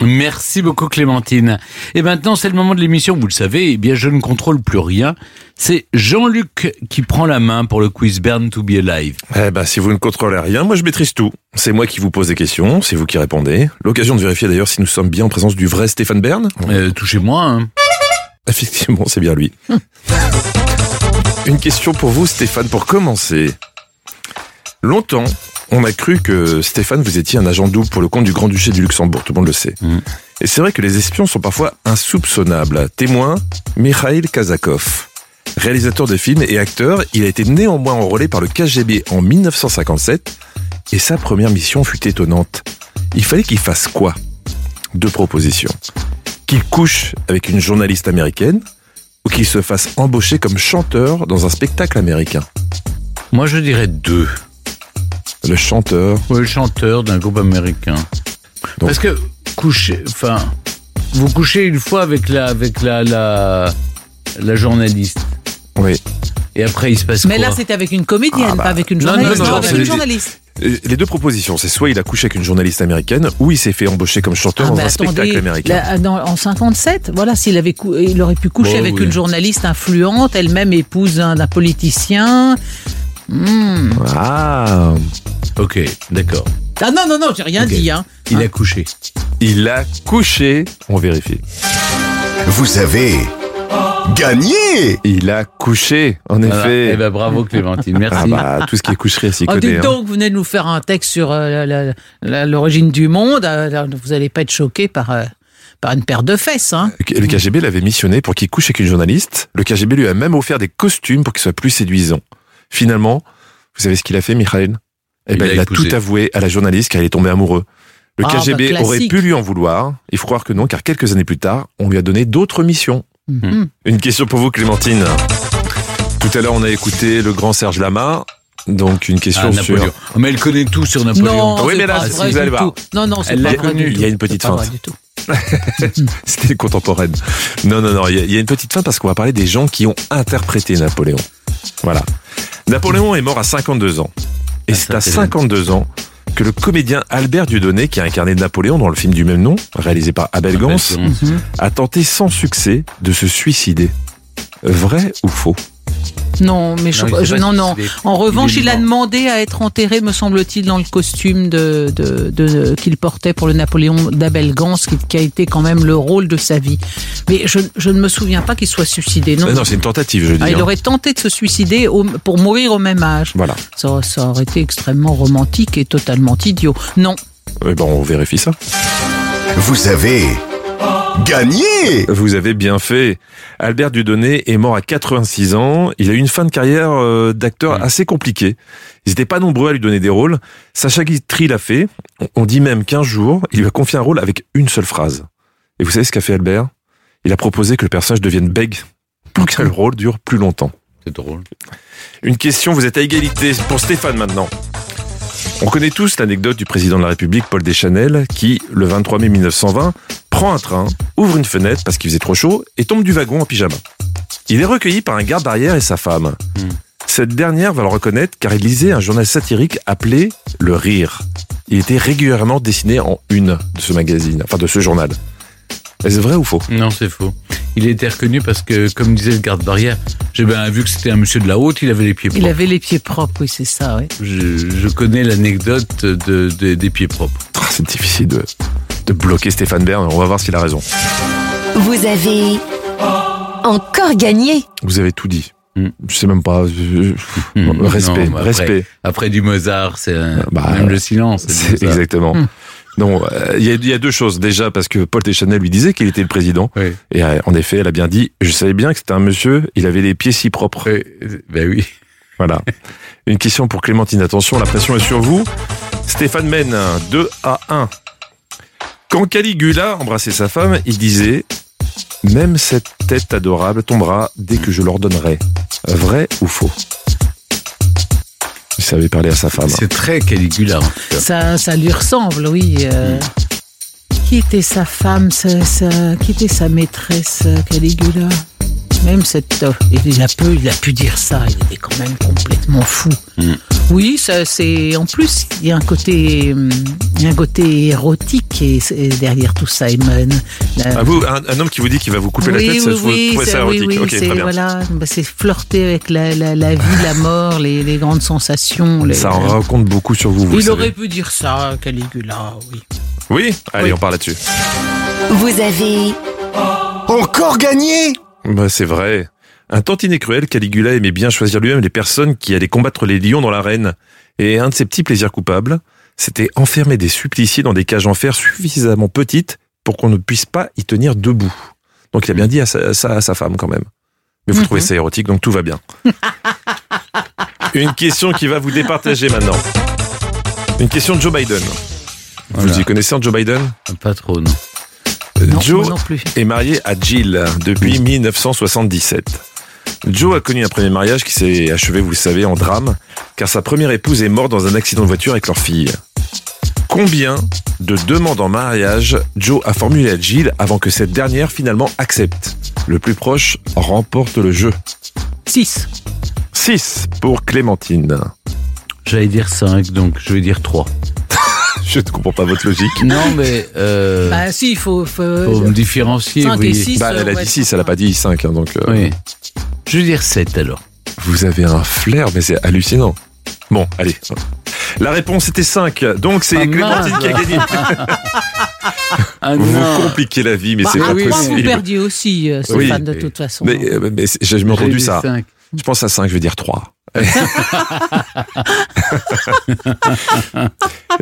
Merci beaucoup Clémentine. Et maintenant c'est le moment de l'émission, vous le savez, eh bien je ne contrôle plus rien. C'est Jean-Luc qui prend la main pour le quiz Burn to be alive. Eh ben si vous ne contrôlez rien, moi je maîtrise tout. C'est moi qui vous pose des questions, c'est vous qui répondez. L'occasion de vérifier d'ailleurs si nous sommes bien en présence du vrai Stéphane Bern. Euh, Touchez-moi. Hein. *laughs* Effectivement, c'est bien lui. *laughs* Une question pour vous Stéphane pour commencer. Longtemps, on a cru que Stéphane, vous étiez un agent double pour le compte du Grand-Duché du Luxembourg, tout le monde le sait. Et c'est vrai que les espions sont parfois insoupçonnables. Témoin, Mikhail Kazakov. Réalisateur de films et acteur, il a été néanmoins enrôlé par le KGB en 1957 et sa première mission fut étonnante. Il fallait qu'il fasse quoi? Deux propositions. Qu'il couche avec une journaliste américaine ou qu'il se fasse embaucher comme chanteur dans un spectacle américain. Moi je dirais deux. Le chanteur. Oui, le chanteur d'un groupe américain. Parce que coucher, enfin, vous couchez une fois avec la, avec la, la, la journaliste. Oui. Et après, il se passe Mais quoi là, c'était avec une comédienne, Ah bah. pas avec une Non, non, journaliste. non, non, avec une journaliste. Les deux propositions, c'est soit il a couché avec une journaliste américaine, ou il s'est fait embaucher comme chanteur Ah, dans bah, un spectacle américain. dans- en 57, voilà, s'il avait il aurait pu coucher Bon, avec oui. une journaliste influente, elle-même épouse d'un politicien. Hmm. Ah, Ok, d'accord. Ah non, non, non, j'ai rien dit. Hein. Il a couché. il a couché, on vérifie. Vous avez gagné Il a couché, en Voilà. effet. Eh ben, bravo Clémentine, merci. Ah bah, tout ce qui est coucherie, s'y *laughs* Oh, connaît. dites hein. donc, vous venez de nous faire un texte sur euh, l'origine du monde. euh, vous n'allez pas être choqué par, euh, par une paire de fesses. Hein. Le KGB l'avait missionné pour qu'il couche avec une journaliste. Le KGB lui a même offert des costumes pour qu'il soit plus séduisant. Finalement, vous savez ce qu'il a fait, Mikhail Eh Il ben, il a épousé. tout avoué à la journaliste car il est tombé amoureux. Le Ah, KGB bah, aurait classique. pu lui en vouloir. Il faut croire que non, car quelques années plus tard, on lui a donné d'autres missions. Mhm. Une question pour vous, Clémentine. Tout à l'heure, on a écouté le grand Serge Lama. Donc, une question Ah, sur... Oh, mais elle connaît tout sur Napoléon. Non, Oui, mais là, pas vous allez voir. Non, non, c'est Elle pas l'a vrai Il y a une petite tout. *laughs* C'était contemporaine. Non, non, non, il y, a- il y a une petite fin parce qu'on va parler des gens qui ont interprété Napoléon. Voilà. Napoléon est mort à 52 ans. Et Ah, c'est à c'est 52 ans que le comédien Albert Dieudonné, qui a incarné Napoléon dans le film du même nom, réalisé par Abel Gans, Abel Gans. a tenté sans succès de se suicider. Vrai ou faux Non, mais je, Non, je- non. En revanche, Il a demandé à être enterré, me semble-t-il, dans le costume de, de, de- qu'il portait pour le Napoléon d'Abel Gans, qui, qui a été quand même le rôle de sa vie. Mais je, je ne me souviens pas qu'il soit suicidé. Non, Ah Non, c'est une tentative, je dis. Ah, il hein. aurait tenté de se suicider au- pour mourir au même âge. Voilà. Ça, ça aurait été extrêmement romantique et totalement idiot. Non. Eh ben, on vérifie ça. Vous avez gagné Vous avez bien fait. Albert Dieudonné est mort à 86 ans. Il a eu une fin de carrière euh, d'acteur assez compliquée. Ils n'étaient pas nombreux à lui donner des rôles. Sacha Guitry l'a fait. On- On dit même qu'un jour, il lui a confié un rôle avec une seule phrase. Et vous savez ce qu'a fait Albert? Il a proposé que le personnage devienne bègue pour que le rôle dure plus longtemps. C'est drôle. Une question, vous êtes à égalité pour Stéphane maintenant. On connaît tous l'anecdote du président de la République, Paul Deschanel, qui, le 23 mai 1920, prend un train, ouvre une fenêtre parce qu'il faisait trop chaud et tombe du wagon en pyjama. Il est recueilli par un garde arrière et sa femme. Cette dernière va le reconnaître car il lisait un journal satirique appelé Le Rire. Il était régulièrement dessiné en une de ce magazine, enfin de ce journal. Est-ce vrai ou faux? Non, c'est faux. Il a été reconnu parce que, comme disait le garde-barrière, j'ai bien vu que c'était un monsieur de la haute, il avait les pieds propres. Il avait les pieds propres, oui, c'est ça, oui. Je, je connais l'anecdote de, de- des pieds propres. *laughs* Ah, C'est difficile de, de bloquer Stéphane Bern. On va voir s'il a raison. Vous avez encore gagné. Vous avez tout dit. Je sais même pas. je- Hmm, respect, non, après- respect. Après du Mozart, c'est un- Bah, même le silence. c'est C'est Non, euh, il y, a- il y a deux choses. Déjà, parce que Paul Deschanel lui disait qu'il était le président. Oui. Et euh, en effet, elle a bien dit, je savais bien que c'était un monsieur, il avait les pieds si propres. Ben oui. Voilà. Une question pour Clémentine. Attention, la pression est sur vous. Stéphane mène 2 à 1. Quand Caligula embrassait sa femme, il disait Même cette tête adorable tombera dès que je l'ordonnerai. Vrai ou faux? Savait parler à sa femme. C'est très Caligula. Ça, ça lui ressemble, oui. euh. Qui était sa femme, sa- sa- qui était sa maîtresse, euh, Caligula? Même cette, oh, il a peu, il a pu dire ça. Il était quand même complètement fou. Mm. Oui, ça, c'est en plus il y a un côté, hum, il y a un côté érotique et, et derrière tout ça. Ah, vous, un, un homme qui vous dit qu'il va vous couper oui, la tête, ça, oui, vous oui, trouvez ça oui, érotique oui, Ok, c'est très bien. voilà, bah, c'est flirter avec la, la, la vie, la mort, les, les grandes sensations. les- Ça en raconte beaucoup sur vous, vous il savez. aurait pu dire ça, Caligula, oui. Oui Allez, Oui. on parle là-dessus. Vous avez Encore gagné? Bah, c'est vrai. Un tantinet cruel, Caligula aimait bien choisir lui-même les personnes qui allaient combattre les lions dans l'arène. Et un de ses petits plaisirs coupables, c'était enfermer des suppliciés dans des cages en fer suffisamment petites pour qu'on ne puisse pas y tenir debout. Donc il a bien dit à sa, à sa femme quand même. Mais vous Mhm. trouvez ça érotique, donc tout va bien. *laughs* Une question qui va vous départager maintenant. Une question de Joe Biden. Voilà. Vous y connaissez en Joe Biden? Pas trop, non. Non, Joe moi non plus. est marié à Jill depuis 1977. Joe a connu un premier mariage qui s'est achevé, vous le savez, en drame, car sa première épouse est morte dans un accident de voiture avec leur fille. Combien de demandes en mariage Joe a formulées à Jill avant que cette dernière finalement accepte? Le plus proche remporte le jeu. 6. 6 pour Clémentine. J'allais dire 5, donc je vais dire 3. Je ne comprends pas votre logique. Non, mais euh, Bah si, il faut... faut- faut me différencier. Cinq oui. et six. Bah, elle a ouais, dit 6, elle n'a pas dit 5. donc euh, Oui. Je vais dire 7 alors. Vous avez un flair, mais c'est hallucinant. Bon, allez. La réponse était 5, donc c'est Ah, Clémentine qui a gagné. *laughs* Ah Vous vous compliquez la vie, mais Bah, c'est pas vous possible. perdiez aussi, euh, Oui. Stéphane, de toute façon. Mais, euh, mais j'ai entendu ça. cinq. Je pense à 5, je vais dire 3. *laughs*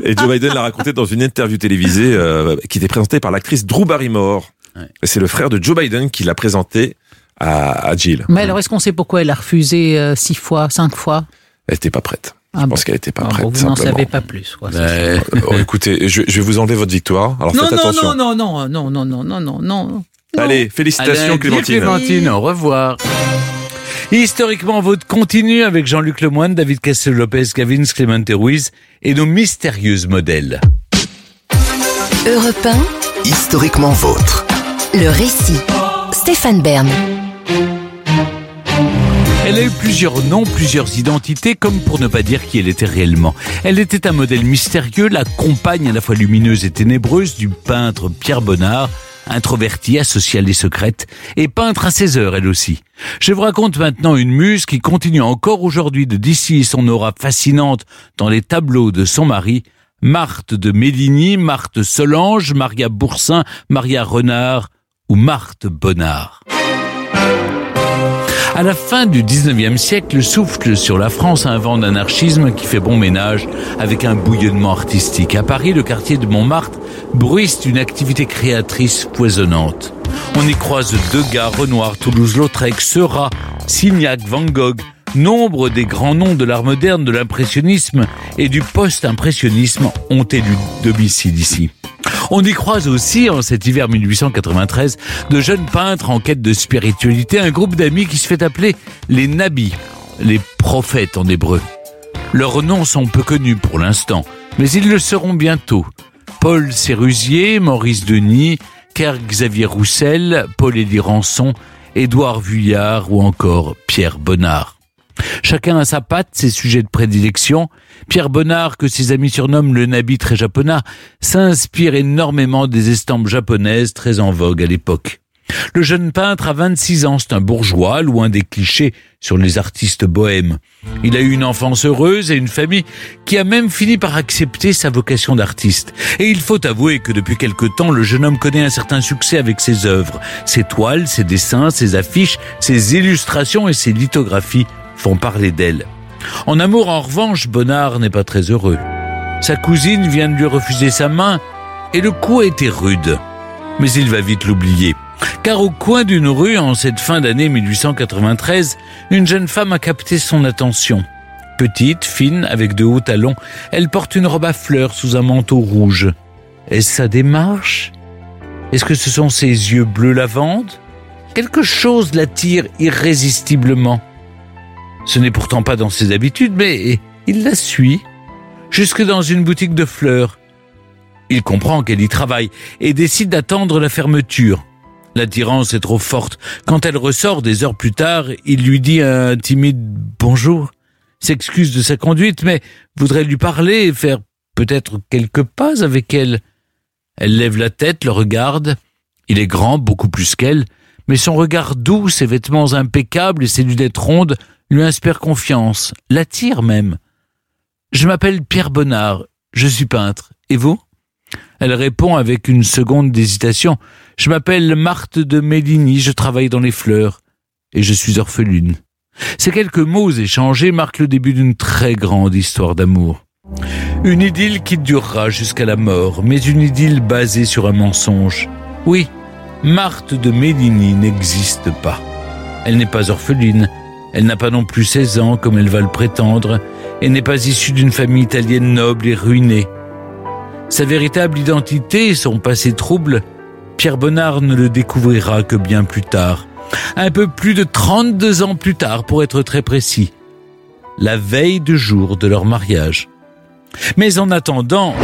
et Joe Biden l'a raconté dans une interview télévisée euh, qui était présentée par l'actrice Drew Barrymore. C'est le frère de Joe Biden qui l'a présenté à, Jill. Mais alors, est-ce qu'on sait pourquoi elle a refusé euh, six fois, cinq fois? Elle n'était pas prête. Je ah pense bah. qu'elle n'était pas ah bah, prête. Vous n'en savez pas plus. Euh, oh, écoutez, je, vais vous enlever votre victoire. Non, non, non, non, non, non, non, non, non, non. Allez, félicitations Allez, Clémentine. Clémentine, au revoir. Historiquement, votre continue avec Jean-Luc Lemoyne, David Castel-Lopez, Gavin Clément Ruiz et nos mystérieuses modèles. Europe Historiquement vôtre. 1, le récit. Stéphane Bern. Elle a eu plusieurs noms, plusieurs identités, comme pour ne pas dire qui elle était réellement. Elle était un modèle mystérieux, la compagne à la fois lumineuse et ténébreuse du peintre Pierre Bonnard, introvertie, asociale et secrète, et peintre à ses heures elle aussi. Je vous raconte maintenant une muse qui continue encore aujourd'hui de distiller son aura fascinante dans les tableaux de son mari, Marthe de Méligny, Marthe Solange, Maria Boursin, Maria Renard ou Marthe Bonnard. À la fin du 19e siècle, souffle sur la France un vent d'anarchisme qui fait bon ménage avec un bouillonnement artistique. À Paris, le quartier de Montmartre bruisse d'une activité créatrice poisonnante. On y croise Degas, Renoir, Toulouse-Lautrec, Seurat, Signac, Van Gogh, nombre des grands noms de l'art moderne, de l'impressionnisme et du post-impressionnisme ont élu domicile ici. On y croise aussi, en cet hiver 1893, de jeunes peintres en quête de spiritualité, un groupe d'amis qui se fait appeler les Nabis, les prophètes en hébreu. Leurs noms sont peu connus pour l'instant, mais ils le seront bientôt. Paul Sérusier, Maurice Denis, Kerr Xavier Roussel, Paul-Élie Rançon, Édouard Vuillard ou encore Pierre Bonnard. Chacun a sa patte, ses sujets de prédilection. Pierre Bonnard, que ses amis surnomment le Nabi très japonais, s'inspire énormément des estampes japonaises très en vogue à l'époque. Le jeune peintre a 26 ans, c'est un bourgeois, loin des clichés sur les artistes bohèmes. Il a eu une enfance heureuse et une famille qui a même fini par accepter sa vocation d'artiste. Et il faut avouer que depuis quelque temps, le jeune homme connaît un certain succès avec ses œuvres. Ses toiles, ses dessins, ses affiches, ses illustrations et ses lithographies font parler d'elle. En amour, en revanche, Bonnard n'est pas très heureux. Sa cousine vient de lui refuser sa main et le coup a été rude. Mais il va vite l'oublier. Car au coin d'une rue, en cette fin d'année 1893, une jeune femme a capté son attention. Petite, fine, avec de hauts talons, elle porte une robe à fleurs sous un manteau rouge. Est-ce sa démarche? Est-ce que ce sont ses yeux bleus lavande? Quelque chose l'attire irrésistiblement. Ce n'est pourtant pas dans ses habitudes, mais il la suit, jusque dans une boutique de fleurs. Il comprend qu'elle y travaille et décide d'attendre la fermeture. L'attirance est trop forte. Quand elle ressort des heures plus tard, il lui dit un timide bonjour, s'excuse de sa conduite, mais voudrait lui parler et faire peut-être quelques pas avec elle. Elle lève la tête, le regarde. Il est grand, beaucoup plus qu'elle, mais son regard doux, ses vêtements impeccables et ses lunettes rondes lui inspire confiance, l'attire même. Je m'appelle Pierre Bonnard, je suis peintre. Et vous? Elle répond avec une seconde d'hésitation. Je m'appelle Marthe de Méligny, je travaille dans les fleurs. Et je suis orpheline. Ces quelques mots échangés marquent le début d'une très grande histoire d'amour. Une idylle qui durera jusqu'à la mort, mais une idylle basée sur un mensonge. Oui, Marthe de Méligny n'existe pas. Elle n'est pas orpheline, elle n'a pas non plus 16 ans comme elle va le prétendre, et n'est pas issue d'une famille italienne noble et ruinée. Sa véritable identité et son passé trouble, Pierre Bonnard ne le découvrira que bien plus tard. Un peu plus de 32 ans plus tard, pour être très précis. La veille du jour de leur mariage. Mais en attendant,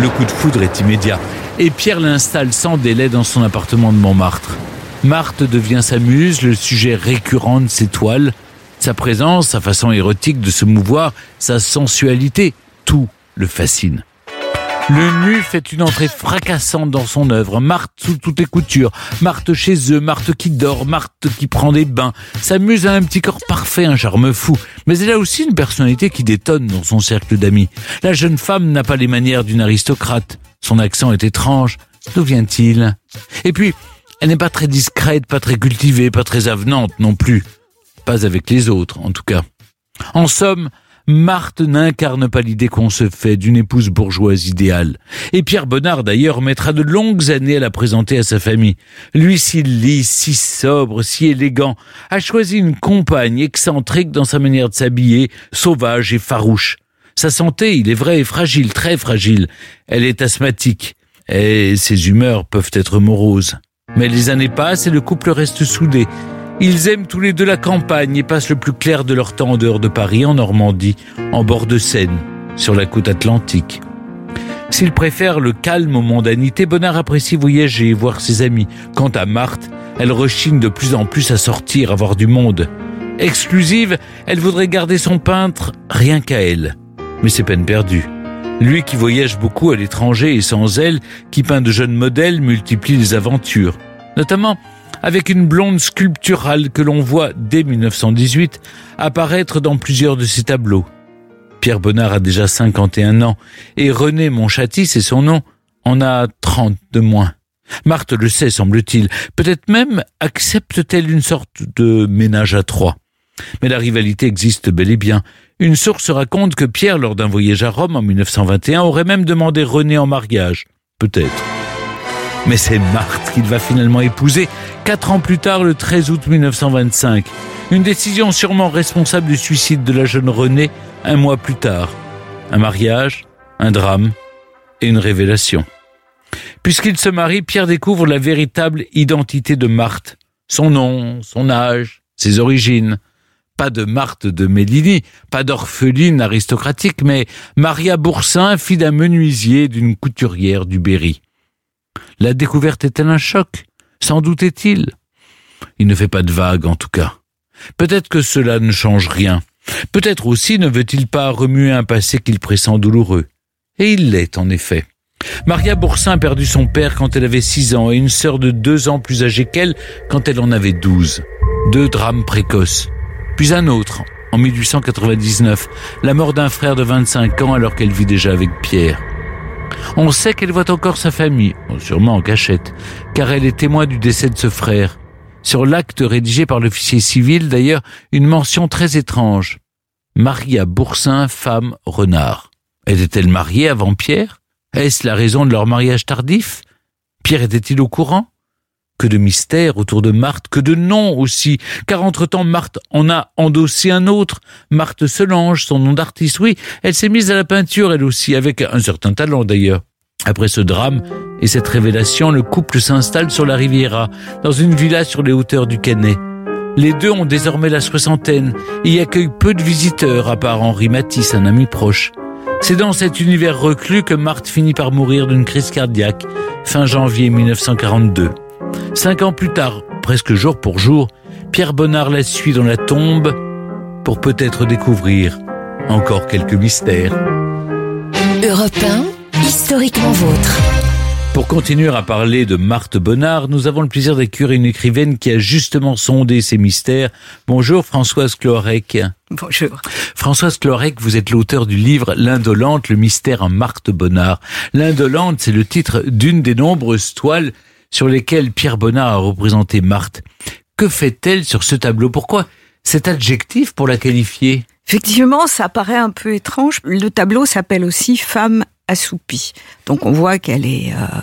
le coup de foudre est immédiat, et Pierre l'installe sans délai dans son appartement de Montmartre. Marthe devient sa muse, le sujet récurrent de ses toiles, sa présence, sa façon érotique de se mouvoir, sa sensualité, tout le fascine. Le nu fait une entrée fracassante dans son œuvre. Marthe sous toutes les coutures, Marthe chez eux, Marthe qui dort, Marthe qui prend des bains. Sa muse a un petit corps parfait, un charme fou. Mais elle a aussi une personnalité qui détonne dans son cercle d'amis. La jeune femme n'a pas les manières d'une aristocrate. Son accent est étrange. D'où vient-il? Et puis, elle n'est pas très discrète, pas très cultivée, pas très avenante non plus pas avec les autres en tout cas. En somme, Marthe n'incarne pas l'idée qu'on se fait d'une épouse bourgeoise idéale. Et Pierre Bonnard, d'ailleurs, mettra de longues années à la présenter à sa famille. Lui, si lisse, si sobre, si élégant, a choisi une compagne excentrique dans sa manière de s'habiller, sauvage et farouche. Sa santé, il est vrai, est fragile, très fragile. Elle est asthmatique. Et ses humeurs peuvent être moroses. Mais les années passent et le couple reste soudé. Ils aiment tous les deux la campagne et passent le plus clair de leur temps en dehors de Paris, en Normandie, en bord de Seine, sur la côte atlantique. S'ils préfèrent le calme aux mondanités, Bonnard apprécie voyager et voir ses amis. Quant à Marthe, elle rechigne de plus en plus à sortir, à voir du monde. Exclusive, elle voudrait garder son peintre rien qu'à elle. Mais c'est peine perdue. Lui qui voyage beaucoup à l'étranger et sans elle, qui peint de jeunes modèles, multiplie les aventures. Notamment avec une blonde sculpturale que l'on voit dès 1918 apparaître dans plusieurs de ses tableaux. Pierre Bonnard a déjà 51 ans et René Monchatis, c'est son nom, en a 30 de moins. Marthe le sait, semble-t-il. Peut-être même accepte-t-elle une sorte de ménage à trois. Mais la rivalité existe bel et bien. Une source raconte que Pierre, lors d'un voyage à Rome en 1921, aurait même demandé René en mariage. Peut-être. Mais c'est Marthe qu'il va finalement épouser, quatre ans plus tard, le 13 août 1925. Une décision sûrement responsable du suicide de la jeune Renée un mois plus tard. Un mariage, un drame et une révélation. Puisqu'il se marie, Pierre découvre la véritable identité de Marthe. Son nom, son âge, ses origines. Pas de Marthe de Méligny, pas d'orpheline aristocratique, mais Maria Boursin, fille d'un menuisier d'une couturière du Berry. La découverte est-elle un choc? Sans doute est-il. Il ne fait pas de vagues, en tout cas. Peut-être que cela ne change rien. Peut-être aussi ne veut-il pas remuer un passé qu'il pressent douloureux. Et il l'est, en effet. Maria Boursin a perdu son père quand elle avait 6 ans et une sœur de 2 ans plus âgée qu'elle quand elle en avait 12. Deux drames précoces. Puis un autre, en 1899, la mort d'un frère de 25 ans alors qu'elle vit déjà avec Pierre. On sait qu'elle voit encore sa famille, sûrement en cachette, car elle est témoin du décès de ce frère. Sur l'acte rédigé par l'officier civil, d'ailleurs, une mention très étrange. Maria Boursin, femme renard. Était-elle mariée avant Pierre? Est-ce la raison de leur mariage tardif? Pierre était-il au courant? Que de mystères autour de Marthe, que de noms aussi, car entre-temps Marthe en a endossé un autre, Marthe Solange, son nom d'artiste, oui, elle s'est mise à la peinture elle aussi, avec un certain talent d'ailleurs. Après ce drame et cette révélation, le couple s'installe sur la Riviera, dans une villa sur les hauteurs du Canet. Les deux ont désormais la soixantaine et y accueillent peu de visiteurs, à part Henri Matisse, un ami proche. C'est dans cet univers reclus que Marthe finit par mourir d'une crise cardiaque, fin janvier 1942. Cinq ans plus tard, presque jour pour jour, Pierre Bonnard la suit dans la tombe pour peut-être découvrir encore quelques mystères. Europe 1, historiquement vôtre. Pour continuer à parler de Marthe Bonnard, nous avons le plaisir d'accueillir une écrivaine qui a justement sondé ces mystères. Bonjour Françoise Clorec. Bonjour. Françoise Clorec, vous êtes l'auteur du livre L'Indolente, le mystère en Marthe Bonnard. L'Indolente, c'est le titre d'une des nombreuses toiles sur lesquelles Pierre Bonnard a représenté Marthe. Que fait-elle sur ce tableau? Pourquoi cet adjectif pour la qualifier? Effectivement, ça paraît un peu étrange. Le tableau s'appelle aussi Femme assoupie. Donc on voit qu'elle est euh,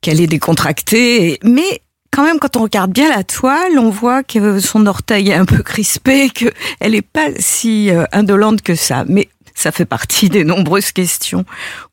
qu'elle est décontractée, mais quand même, quand on regarde bien la toile, on voit que son orteil est un peu crispé, que elle est pas si euh, indolente que ça. Mais ça fait partie des nombreuses questions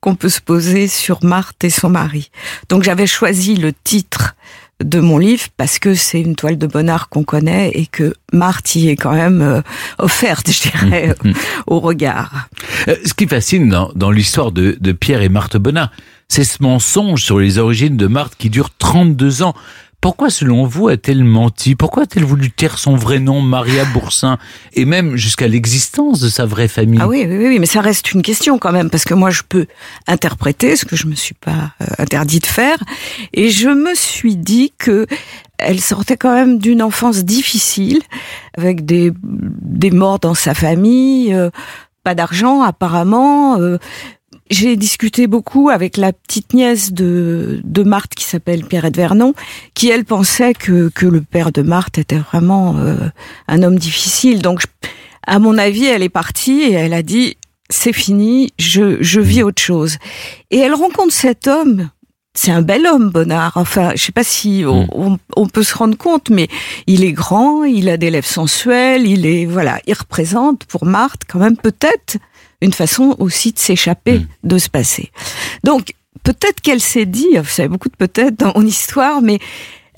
qu'on peut se poser sur Marthe et son mari. Donc j'avais choisi le titre de mon livre parce que c'est une toile de Bonnard qu'on connaît et que Marthe y est quand même euh, offerte, je dirais, Mmh, au regard. Euh, Ce qui fascine dans, dans l'histoire de, de Pierre et Marthe Bonnard, c'est ce mensonge sur les origines de Marthe qui dure 32 ans. Pourquoi, selon vous, a-t-elle menti? Pourquoi a-t-elle voulu taire son vrai nom, Maria Boursin, et même jusqu'à l'existence de sa vraie famille? Ah oui, oui, oui, mais ça reste une question quand même, parce que moi je peux interpréter ce que je me suis pas euh, interdit de faire, et je me suis dit que elle sortait quand même d'une enfance difficile, avec des, des morts dans sa famille, euh, pas d'argent apparemment. euh, j'ai discuté beaucoup avec la petite nièce de, de Marthe qui s'appelle Pierrette Vernon, qui elle pensait que, que le père de Marthe était vraiment euh, un homme difficile. Donc, je- à mon avis, elle est partie et elle a dit c'est fini, je, je vis autre chose. Et elle rencontre cet homme. C'est un bel homme, Bonnard. Enfin, je sais pas si on, on- on peut se rendre compte, mais il est grand, il a des lèvres sensuelles, il est voilà, il représente pour Marthe quand même peut-être une façon aussi de s'échapper de ce passé. Donc peut-être qu'elle s'est dit, vous savez beaucoup de peut-être dans mon histoire, mais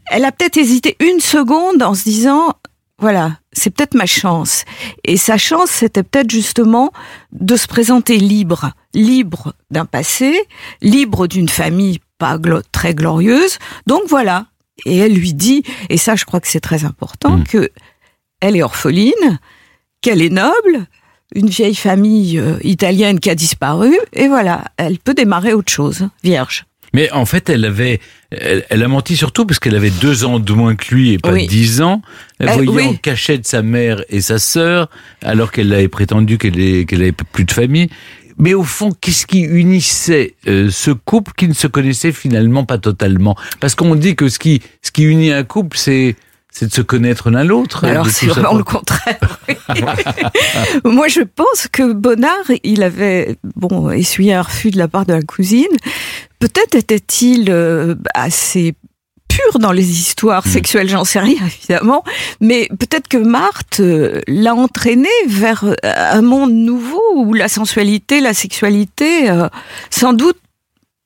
elle a peut-être hésité une seconde en se disant, voilà, c'est peut-être ma chance. Et sa chance, c'était peut-être justement de se présenter libre, libre d'un passé, libre d'une famille pas glo- très glorieuse. Donc voilà. Et elle lui dit, et ça, je crois que c'est très important, que elle est orpheline, qu'elle est noble, une vieille famille euh, italienne qui a disparu, et voilà, elle peut démarrer autre chose, vierge. Mais en fait, elle avait, elle, elle a menti surtout parce qu'elle avait deux ans de moins que lui et pas Oui. dix ans. Elle Euh, voyait oui. en cachette sa mère et sa sœur, alors qu'elle avait prétendu qu'elle est- qu'elle avait plus de famille. Mais au fond, qu'est-ce qui unissait euh, ce couple qui ne se connaissait finalement pas totalement? Parce qu'on dit que ce qui, ce qui unit un couple, c'est c'est de se connaître l'un l'autre. Alors c'est vraiment le contraire. *laughs* Moi, je pense que Bonnard, il avait bon essuyé un refus de la part de la cousine. Peut-être était-il euh, assez pur dans les histoires sexuelles, j'en sais rien évidemment, mais peut-être que Marthe euh, l'a entraîné vers euh, un monde nouveau où la sensualité, la sexualité, sans doute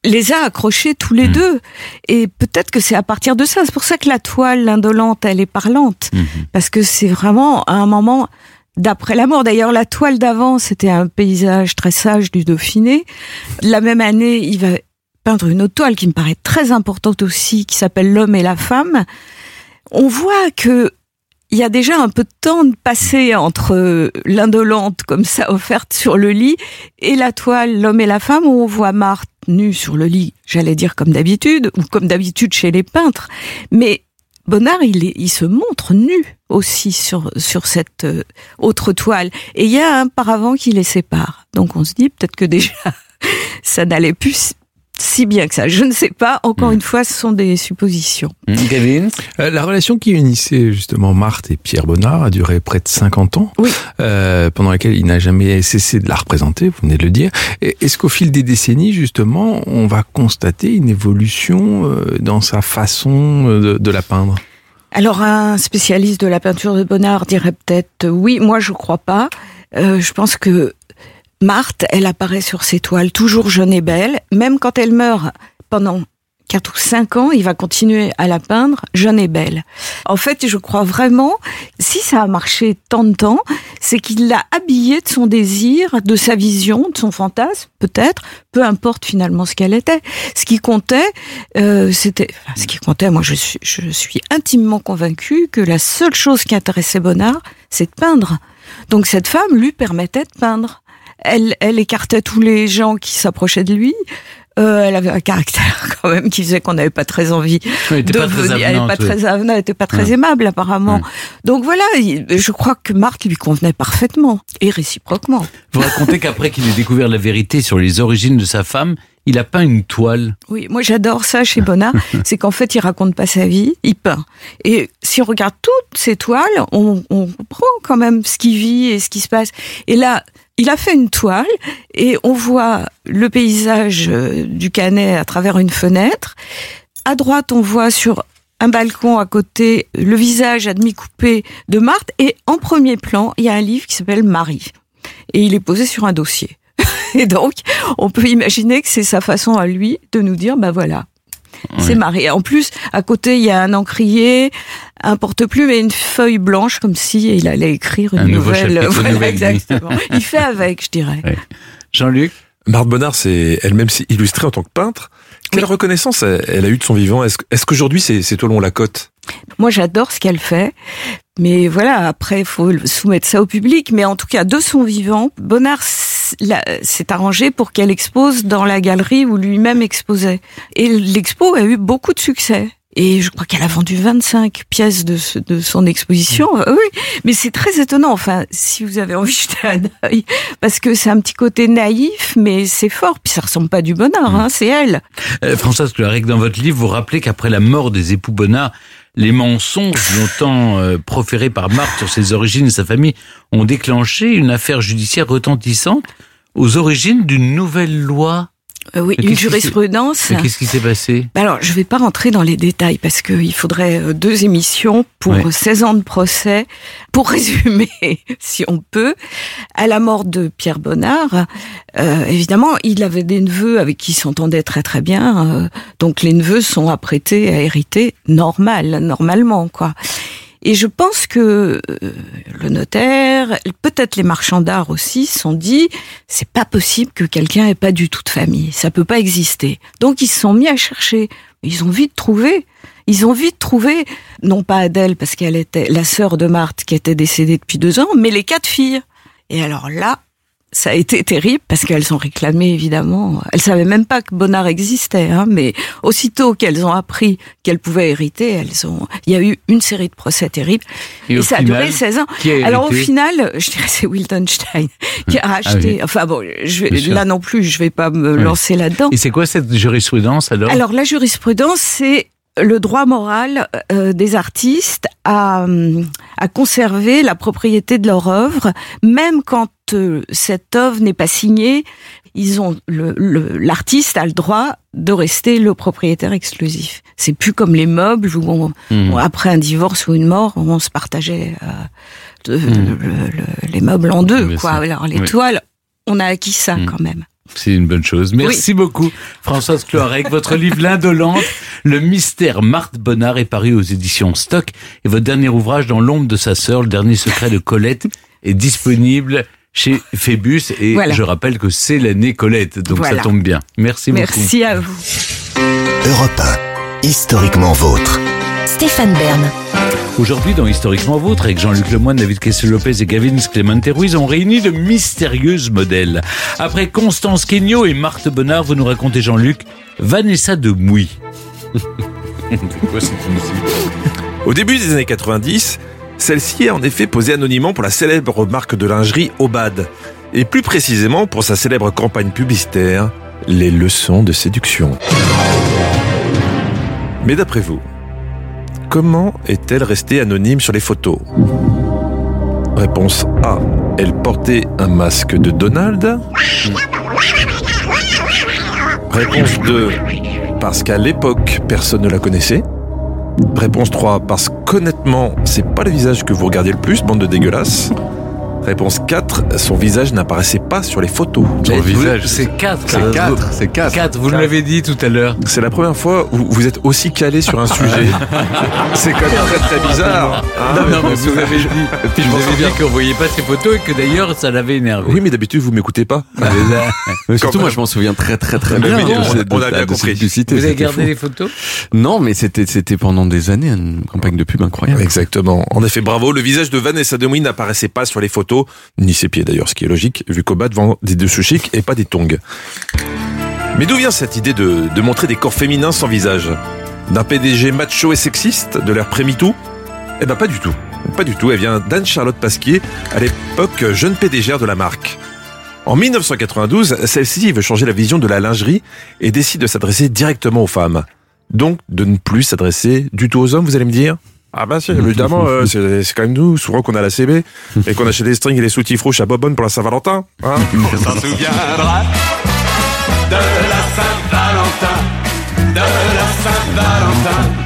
les a accrochés tous les deux. Et peut-être que c'est à partir de ça. C'est pour ça que la toile, l'indolente, elle est parlante. Parce que c'est vraiment un moment d'après la mort. D'ailleurs, la toile d'avant, c'était un paysage très sage du Dauphiné. La même année, il va peindre une autre toile qui me paraît très importante aussi, qui s'appelle L'homme et la femme. On voit que il y a déjà un peu de temps de passer entre l'indolente comme ça offerte sur le lit et la toile L'homme et la femme où on voit Marthe nue sur le lit, j'allais dire comme d'habitude, ou comme d'habitude chez les peintres. Mais Bonnard, il se montre nu aussi sur, sur cette euh, autre toile. Et il y a un paravent qui les sépare. Donc on se dit peut-être que déjà, *laughs* ça n'allait plus si bien que ça. Je ne sais pas. Encore une fois, ce sont des suppositions. Kevin Euh, La relation qui unissait justement Marthe et Pierre Bonnard a duré près de 50 ans, Oui. euh, pendant laquelle il n'a jamais cessé de la représenter, vous venez de le dire. Est-ce qu'au fil des décennies, justement, on va constater une évolution euh, dans sa façon de, de la peindre? Alors un spécialiste de la peinture de Bonnard dirait peut-être oui. Moi, je crois pas. Euh, je pense que Marthe, elle apparaît sur ses toiles toujours jeune et belle, même quand elle meurt pendant 4 ou 5 ans, il va continuer à la peindre jeune et belle. En fait, je crois vraiment, si ça a marché tant de temps, c'est qu'il l'a habillée de son désir, de sa vision, de son fantasme, peut-être, peu importe finalement ce qu'elle était. Ce qui comptait, euh, c'était, enfin, ce qui comptait, moi je suis, je suis intimement convaincue que la seule chose qui intéressait Bonnard, c'est de peindre. Donc cette femme lui permettait de peindre. Elle, elle écartait tous les gens qui s'approchaient de lui. Euh, elle avait un caractère *laughs* quand même qui faisait qu'on n'avait pas très envie de pas très venir. Elle n'était pas oui. très avenante, elle était pas très aimable apparemment. Donc voilà, il- je crois que Marthe lui convenait parfaitement et réciproquement. Vous racontez qu'après qu'il ait découvert la vérité sur les origines de sa femme, il a peint une toile. Oui, moi j'adore ça chez Bonnard, *laughs* c'est qu'en fait il raconte pas sa vie, il peint. Et si on regarde toutes ses toiles, on, on comprend quand même ce qu'il vit et ce qui se passe. Et là, il a fait une toile et on voit le paysage euh, du Canet à travers une fenêtre. À droite, on voit sur un balcon à côté le visage à demi coupé de Marthe et en premier plan, il y a un livre qui s'appelle Marie. Et il est posé sur un dossier. *laughs* Et donc, on peut imaginer que c'est sa façon à lui de nous dire, bah voilà, c'est Marie. En plus, à côté, il y a un encrier, un porte-plume et une feuille blanche, comme si il allait écrire une Un nouveau nouvelle. chapitre, *laughs* une Voilà, nouvelle vie. exactement. Il fait avec, je dirais. Jean-Luc Marthe Bonnard s'est elle-même s'est illustrée en tant que peintre. Quelle reconnaissance elle a eue de son vivant? Est-ce est-ce qu'aujourd'hui ces, ces toiles ont la cote? Moi, j'adore ce qu'elle fait. Mais voilà, après, il faut soumettre ça au public. Mais en tout cas, de son vivant, Bonnard s'est arrangé pour qu'elle expose dans la galerie où lui-même exposait. Et l'expo a eu beaucoup de succès. Et je crois qu'elle a vendu 25 pièces de, ce- de son exposition. Euh, Oui, mais c'est très étonnant. Enfin, si vous avez envie de jeter un œil, parce que c'est un petit côté naïf, mais c'est fort. Puis ça ressemble pas à du Bonnard, hein, c'est elle. Euh, Françoise Clarec, dans votre livre, vous rappelez qu'après la mort des époux Bonnard, les mensonges *laughs* longtemps euh, proférés par Marthe sur ses origines et sa famille ont déclenché une affaire judiciaire retentissante aux origines d'une nouvelle loi. Euh, oui, Mais une jurisprudence. Mais Qu'est-ce qui s'est passé Bah Alors, je vais pas rentrer dans les détails parce qu'il faudrait euh, deux émissions pour Ouais. 16 ans de procès. Pour *laughs* résumer, si on peut, à la mort de Pierre Bonnard, euh, évidemment, il avait des neveux avec qui il s'entendait très très bien. euh, donc les neveux sont apprêtés à hériter normal, normalement, quoi. Et je pense que euh, le notaire, peut-être les marchands d'art aussi, sont dit c'est pas possible que quelqu'un ait pas du tout de famille, ça peut pas exister. Donc ils se sont mis à chercher. Ils ont vite trouvé. Ils ont vite trouvé, non pas Adèle parce qu'elle était la sœur de Marthe qui était décédée depuis deux ans, mais les quatre filles. Et alors là, ça a été terrible parce qu'elles ont réclamé évidemment. Elles savaient même pas que Bonnard existait, hein, mais aussitôt qu'elles ont appris qu'elles pouvaient hériter, elles ont. Il y a eu une série de procès terribles Et ça final, a duré 16 ans. Alors au final, je dirais c'est Wildenstein qui a racheté. oui. Enfin bon, je là non plus, je vais pas me Oui. lancer là-dedans. Et c'est quoi cette jurisprudence alors? Alors la jurisprudence, c'est le droit moral euh, des artistes à, hum, à conserver la propriété de leur œuvre, même quand cette œuvre n'est pas signée. Ils ont le- le- l'artiste a le droit de rester le propriétaire exclusif. C'est plus comme les meubles où on- on- après un divorce ou une mort, on se partageait euh, de- le- les meubles en deux. Bien Quoi. Alors les Oui. toiles, on a acquis ça Hmm. quand même. C'est une bonne chose. Merci beaucoup, Françoise Cloarec. Votre *laughs* livre L'Indolente, le mystère Marthe Bonnard est paru aux éditions Stock. Et votre dernier ouvrage, Dans l'ombre de sa sœur, le dernier secret de Colette, est disponible chez Phébus. Et Voilà. je rappelle que c'est l'année Colette. Donc Voilà. ça tombe bien. Merci, beaucoup. Merci à vous. Europe 1, historiquement vôtre. Stéphane Bern. Aujourd'hui, dans Historiquement Vôtre, avec Jean-Luc Lemoyne, David Kessel-Lopez et Gavin Clémente Ruiz, on réunit de mystérieuses modèles. Après Constance Kenyo et Marthe Bonnard, vous nous racontez, Jean-Luc, Vanessa de Mouy. *laughs* Au début des années 90, celle-ci a en effet posé anonymement pour la célèbre marque de lingerie Obad, et plus précisément pour sa célèbre campagne publicitaire, les leçons de séduction. Mais d'après vous, comment est-elle restée anonyme sur les photos? Réponse A. Elle portait un masque de Donald. Réponse 2. Parce qu'à l'époque, personne ne la connaissait. Réponse 3. Parce qu'honnêtement, c'est pas le visage que vous regardiez le plus, bande de dégueulasses. Réponse 4. Son visage n'apparaissait pas sur les photos. Son visage. C'est 4. C'est 4, c'est 4. 4, vous l'avez dit tout à l'heure. C'est la première fois où vous êtes aussi calé sur un sujet. *laughs* c'est quand même très très bizarre. hein. non, mais vous avez dit, *laughs* Puis je vous avez souviens. dit qu'on voyait pas ces photos et que d'ailleurs ça l'avait énervé. Oui, mais d'habitude vous m'écoutez pas. Mais surtout, moi, je m'en souviens très, très, très Mais bien. on- a bien compris. Vous avez c'était gardé fou. les photos Non, mais c'était, c'était pendant des années une campagne de pub incroyable. Exactement. En effet, bravo. Le visage de Vanessa Demouy n'apparaissait pas sur les photos, ni ses pieds d'ailleurs, ce qui est logique, vu qu'Obat vend des dessous chics et pas des tongs. Mais d'où vient cette idée de, de montrer des corps féminins sans visage? D'un PDG macho et sexiste de l'ère pré-MeToo Eh ben pas du tout. Pas du tout. Elle vient d'Anne-Charlotte Pasquier, à l'époque jeune PDG de la marque. En 1992, celle-ci veut changer la vision de la lingerie et décide de s'adresser directement aux femmes. Donc de ne plus s'adresser du tout aux hommes, vous allez me dire? Ah bah si, évidemment, euh, c'est c'est quand même nous, souvent qu'on a la CB, et qu'on achète des strings et des soutifs rouges à Bobonne pour la Saint-Valentin. Hein s'en souviendra de la Saint-Valentin, de la Saint-Valentin.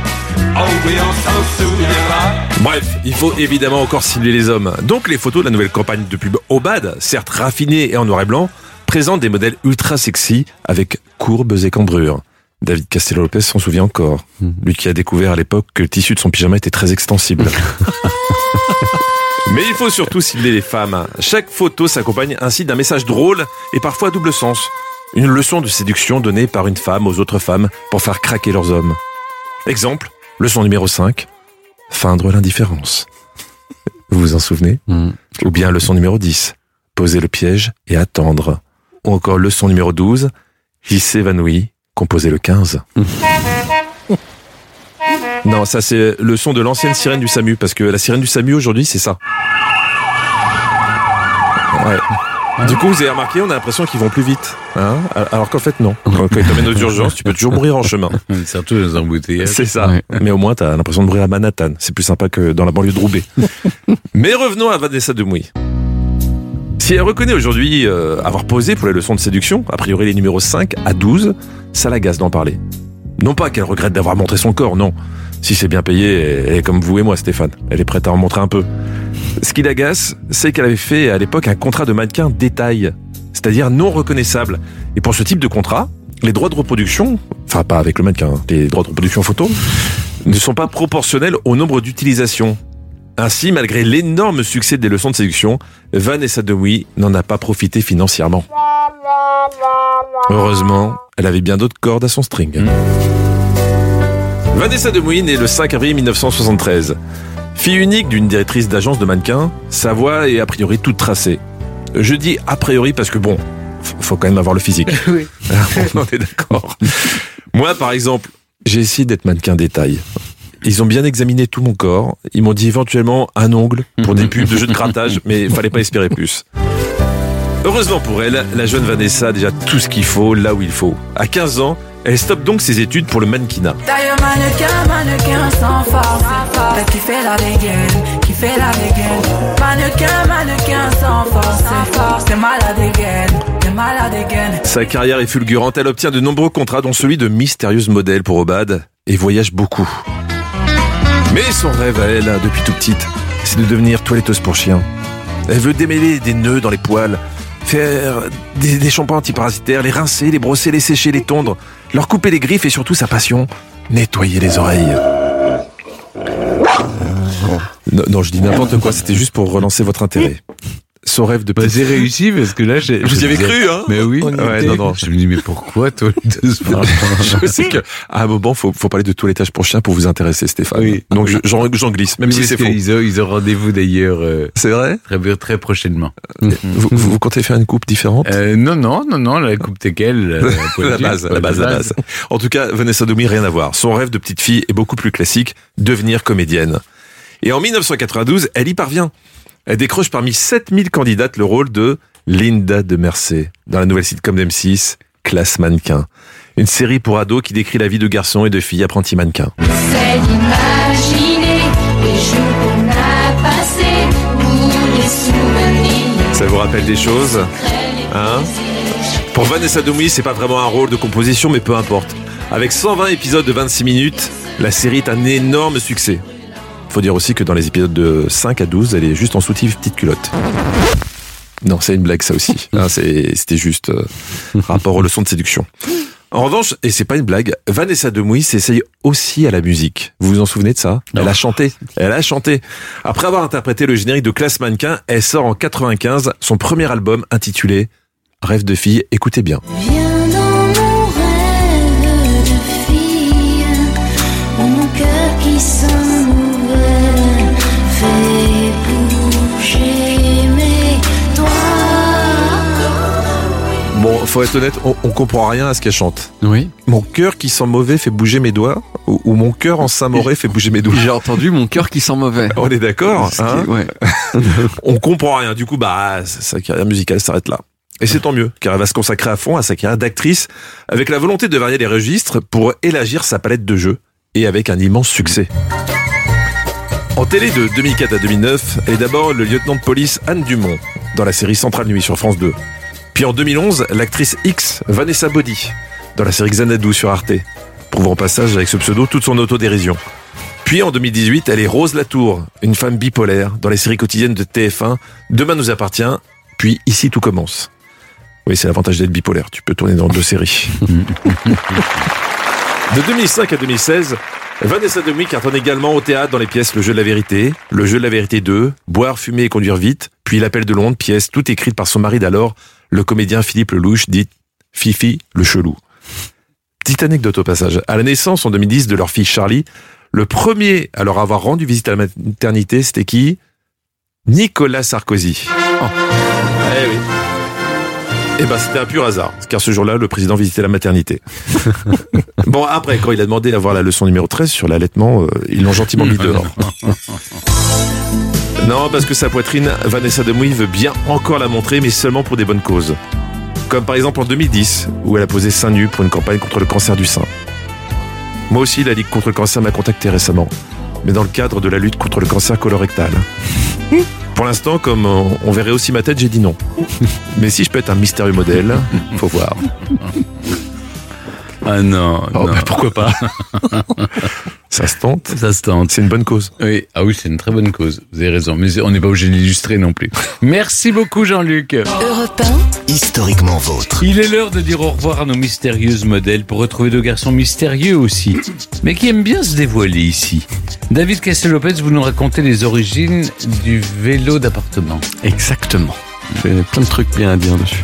Oh oui, on s'en souviendra. Bref, il faut évidemment encore cibler les hommes. Donc les photos de la nouvelle campagne de pub Obad, certes raffinées et en noir et blanc, présentent des modèles ultra sexy avec courbes et cambrures. David Castello-Lopez s'en souvient encore. Lui qui a découvert à l'époque que le tissu de son pyjama était très extensible. *laughs* Mais il faut surtout cibler les femmes. Chaque photo s'accompagne ainsi d'un message drôle et parfois à double sens. Une leçon de séduction donnée par une femme aux autres femmes pour faire craquer leurs hommes. Exemple, leçon numéro 5, feindre l'indifférence. Vous vous en souvenez? Ou bien leçon numéro 10, poser le piège et attendre. Ou encore leçon numéro 12, il s'évanouit, composer le 15. *laughs* Non, ça c'est le son de l'ancienne sirène du SAMU, parce que la sirène du SAMU aujourd'hui c'est ça. Ouais. Du coup, vous avez remarqué, on a l'impression qu'ils vont plus vite. Hein Alors qu'en fait, non. *laughs* Quand ils t'amènent aux urgences, tu peux toujours mourir en chemin. *laughs* Surtout les embouteillages. C'est ça. Mais au moins, t'as l'impression de mourir à Manhattan. C'est plus sympa que dans la banlieue de Roubaix. Mais revenons à Vanessa Demouy. Si elle reconnaît aujourd'hui euh, avoir posé pour les leçons de séduction, a priori les numéros 5 à 12, ça l'agace d'en parler. Non pas qu'elle regrette d'avoir montré son corps, non. Si c'est bien payé, elle est comme vous et moi, Stéphane. Elle est prête à en montrer un peu. Ce qui l'agace, c'est qu'elle avait fait à l'époque un contrat de mannequin détail, c'est-à-dire non reconnaissable. Et pour ce type de contrat, les droits de reproduction, enfin pas avec le mannequin, les droits de reproduction photo, ne sont pas proportionnels au nombre d'utilisations. Ainsi, malgré l'énorme succès des leçons de séduction, Vanessa Demouy n'en a pas profité financièrement. Heureusement, elle avait bien d'autres cordes à son string. Vanessa Demouy née le 5 avril 1973. Fille unique d'une directrice d'agence de mannequins, sa voix est a priori toute tracée. Je dis a priori parce que bon, faut quand même avoir le physique. *laughs* Oui. *laughs* On est d'accord. Moi, par exemple, j'ai essayé d'être mannequin détail. Ils ont bien examiné tout mon corps. Ils m'ont dit éventuellement un ongle pour des pubs de jeux de grattage, *laughs* mais il fallait pas espérer plus. Heureusement pour elle, la jeune Vanessa a déjà tout ce qu'il faut là où il faut. À 15 ans, elle stoppe donc ses études pour le mannequinat. D'ailleurs, mannequin, mannequin sans force. T'as qui fait la dégaine, qui fait la dégaine. Mannequin, mannequin sans force. C'est force, t'es malade dégaine, t'es malade dégaine. Sa carrière est fulgurante, elle obtient de nombreux contrats dont celui de mystérieuse modèle pour Obad et voyage beaucoup. Mais son rêve à elle, hein, depuis tout petite, c'est de devenir toiletteuse pour chiens. Elle veut démêler des nœuds dans les poils, faire des, des shampoings antiparasitaires, les rincer, les brosser, les sécher, les tondre, leur couper les griffes et surtout sa passion, nettoyer les oreilles. Non, non, je dis n'importe quoi, c'était juste pour relancer votre intérêt. Son rêve de Bah, j'ai réussi parce que là, j'ai. Vous y avez cru, hein Mais oui. Ouais, non, non. Je me dis, mais pourquoi toi, de ce *laughs* Je sais que à un moment, faut, faut parler de toilettage pour chien pour vous intéresser, Stéphane. Oui. Donc je- j'en j'en glisse, même si c'est faux. Ils ont, ils ont rendez-vous d'ailleurs. euh, C'est vrai? très, très prochainement. vous, vous, vous comptez faire une coupe différente? Euh, non, non, non, non, la coupe TKL. euh, *laughs* la pointue, base, la base, la base. En tout cas, Vanessa Domi, rien à voir. Son rêve de petite fille est beaucoup plus classique, devenir comédienne. Et en 1992, elle y parvient. Elle décroche parmi 7000 candidates le rôle de Linda de Mercé dans la nouvelle sitcom d'M6, Classe Mannequin. Une série pour ados qui décrit la vie de garçons et de filles apprentis mannequins. C'est d'imaginer les jours qu'on a passés ou les souvenirs. Ça vous rappelle des choses Hein? Pour Vanessa Doumi, c'est pas vraiment un rôle de composition, mais peu importe. Avec 120 épisodes de 26 minutes, la série est un énorme succès. Faut dire aussi que dans les épisodes de 5 à 12, elle est juste en soutif petite culotte. Non, c'est une blague ça aussi. *laughs* Hein, C'était juste euh, rapport aux leçons de séduction. En revanche, et c'est pas une blague, Vanessa Demouy s'essaye aussi à la musique. Vous vous en souvenez de ça? Elle a chanté. Elle a chanté. Après avoir interprété le générique de Classe Mannequin, elle sort en 95 son premier album intitulé Rêve de fille. Écoutez bien. Viens Bon, faut être honnête, on, on comprend rien à ce qu'elle chante. Oui. Mon cœur qui sent mauvais fait bouger mes doigts ou, ou mon cœur en Saint-Mauré *laughs* fait bouger mes doigts. J'ai entendu mon cœur qui sent mauvais. *laughs* On est d'accord hein ouais. *laughs* On comprend rien. Du coup, bah, sa carrière musicale s'arrête là. Et c'est tant mieux, car elle va se consacrer à fond à sa carrière d'actrice, avec la volonté de varier les registres pour élargir sa palette de jeux, et avec un immense succès. En télé de 2004 à 2009, elle est d'abord le lieutenant de police Anne Dumont, dans la série Centrale Nuit sur France 2. Puis en 2011, l'actrice X, Vanessa Body, dans la série Xanadu sur Arte, prouvant au passage avec ce pseudo toute son autodérision. Puis en 2018, elle est Rose Latour, une femme bipolaire dans les séries quotidiennes de TF1, Demain nous appartient, puis Ici tout commence. Oui, c'est l'avantage d'être bipolaire, tu peux tourner dans deux séries. *laughs* de 2005 à 2016, Vanessa Demouy cartonne également au théâtre dans les pièces Le jeu de la vérité, Le jeu de la vérité 2, Boire, fumer et conduire vite, puis L'appel de Londres, pièce toute écrite par son mari d'alors, le comédien Philippe Lelouch, dit Fifi le chelou. Petite anecdote au passage. À la naissance en 2010 de leur fille Charlie, le premier à leur avoir rendu visite à la maternité, c'était qui? Nicolas Sarkozy. Eh oui. Eh ben, c'était un pur hasard, car ce jour-là, le président visitait la maternité. *laughs* bon, après, quand il a demandé à voir la leçon numéro 13 sur l'allaitement, euh, ils l'ont gentiment mis dehors. *laughs* Non, parce que sa poitrine, Vanessa Demouy veut bien encore la montrer, mais seulement pour des bonnes causes. Comme par exemple en 2010, où elle a posé seins nus pour une campagne contre le cancer du sein. Moi aussi, la Ligue contre le cancer m'a contacté récemment, mais dans le cadre de la lutte contre le cancer colorectal. *laughs* Pour l'instant, comme on verrait aussi ma tête, j'ai dit non. Mais si je peux être un mystérieux modèle, faut voir. Ah non, Oh, non. bah, pourquoi pas? *laughs* Ça se tente. Ça se tente. C'est une bonne cause. Oui, ah oui, c'est une très bonne cause. Vous avez raison, mais on n'est pas obligé de l'illustrer non plus. Merci beaucoup, Jean-Luc. Europe Historiquement vôtre. Il est l'heure de dire au revoir à nos mystérieuses modèles pour retrouver deux garçons mystérieux aussi, mais qui aiment bien se dévoiler ici. David Castel-Lopez, vous nous racontez les origines du vélo d'appartement. Exactement. J'ai plein de trucs bien à dire dessus.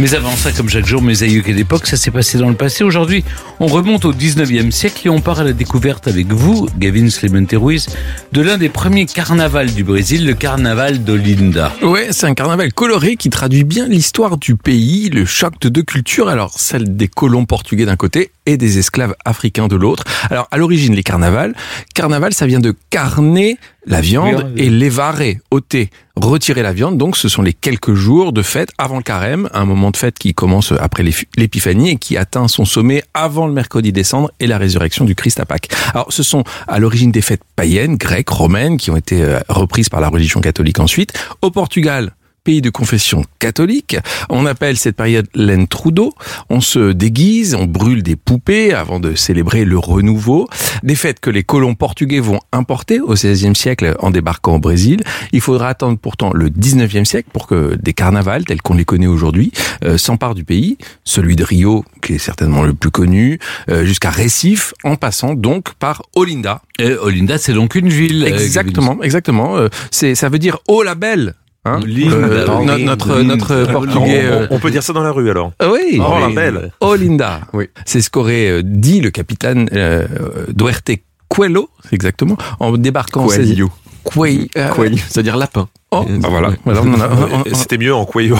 Mais avant ça, comme chaque jour, mes aïeux quelle époque, ça s'est passé dans le passé. Aujourd'hui, on remonte au 19e siècle et on part à la découverte avec vous, Gavin Clemente Ruiz, de l'un des premiers carnavals du Brésil, le carnaval d'Olinda. Ouais, c'est un carnaval coloré qui traduit bien l'histoire du pays, le choc de deux cultures, alors celle des colons portugais d'un côté et des esclaves africains de l'autre. Alors à l'origine, les carnavals, carnaval ça vient de carner la viande Viande. et lévarer, ôter, retirer la viande. Donc ce sont les quelques jours de fête avant le carême, un moment de fête qui commence après l'ép- l'épiphanie et qui atteint son sommet avant le mercredi décembre et la résurrection du Christ à Pâques. Alors ce sont à l'origine des fêtes païennes, grecques, romaines, qui ont été euh, reprises par la religion catholique ensuite. Au Portugal, pays de confession catholique. On appelle cette période l'entrudo. On se déguise, on brûle des poupées avant de célébrer le renouveau. Des fêtes que les colons portugais vont importer au XVIe siècle en débarquant au Brésil. Il faudra attendre pourtant le XIXe siècle pour que des carnavals tels qu'on les connaît aujourd'hui euh, s'emparent du pays. Celui de Rio, qui est certainement le plus connu, euh, jusqu'à Recife, en passant donc par Olinda. Et Olinda, c'est donc une ville. euh, Exactement, exactement. Euh, C'est, ça veut dire oh la belle. Hein Linda, Euh, no- notre, Linda. notre portugais. euh, On, on peut dire ça dans la rue alors. ah oui. Oh, la belle. Oh Linda. Oui. C'est ce qu'aurait euh, dit le capitaine euh, Duerte Coelho, exactement, en débarquant en 16 Coelho. Coelho. euh, Coelho, c'est-à-dire lapin. Oh, bah voilà. A- C'était mieux en cuello.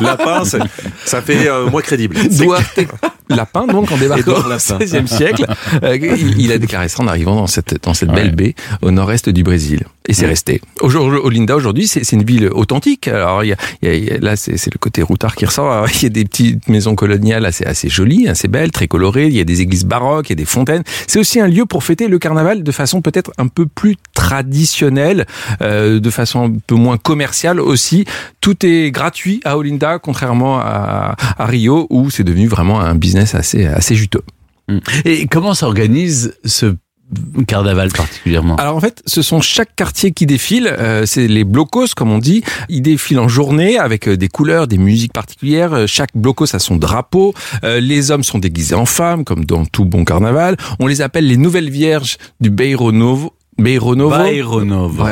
Lapin, *laughs* ça fait euh, moins crédible. Duarte Lapin, *laughs* donc en débarquant au. XVIe siècle, euh, il, il a déclaré ça en arrivant dans cette, dans cette belle baie au nord-est du Brésil. Et c'est resté. Aujourd'hui, Olinda, aujourd'hui, c'est une ville authentique. Alors, y a, y a- il y a- là, c'est le côté routard qui ressort. Il y a des petites maisons coloniales assez, assez jolies, assez belles, très colorées. Il y a des églises baroques, il y a des fontaines. C'est aussi un lieu pour fêter le carnaval de façon peut-être un peu plus traditionnelle, euh, de façon peu moins commerciale aussi. Tout est gratuit à Olinda, contrairement à, à Rio, où c'est devenu vraiment un business assez, assez juteux. Et comment s'organise ce carnaval particulièrement? Alors en fait, ce sont chaque quartier qui défile. euh, c'est les blocos, comme on dit. Ils défilent en journée avec euh, des couleurs, des musiques particulières. Euh, Chaque blocos a son drapeau. Euh, les hommes sont déguisés en femmes, comme dans tout bon carnaval. On les appelle les nouvelles vierges du Beiro Novo. Beiro Novo. Bairro Novo.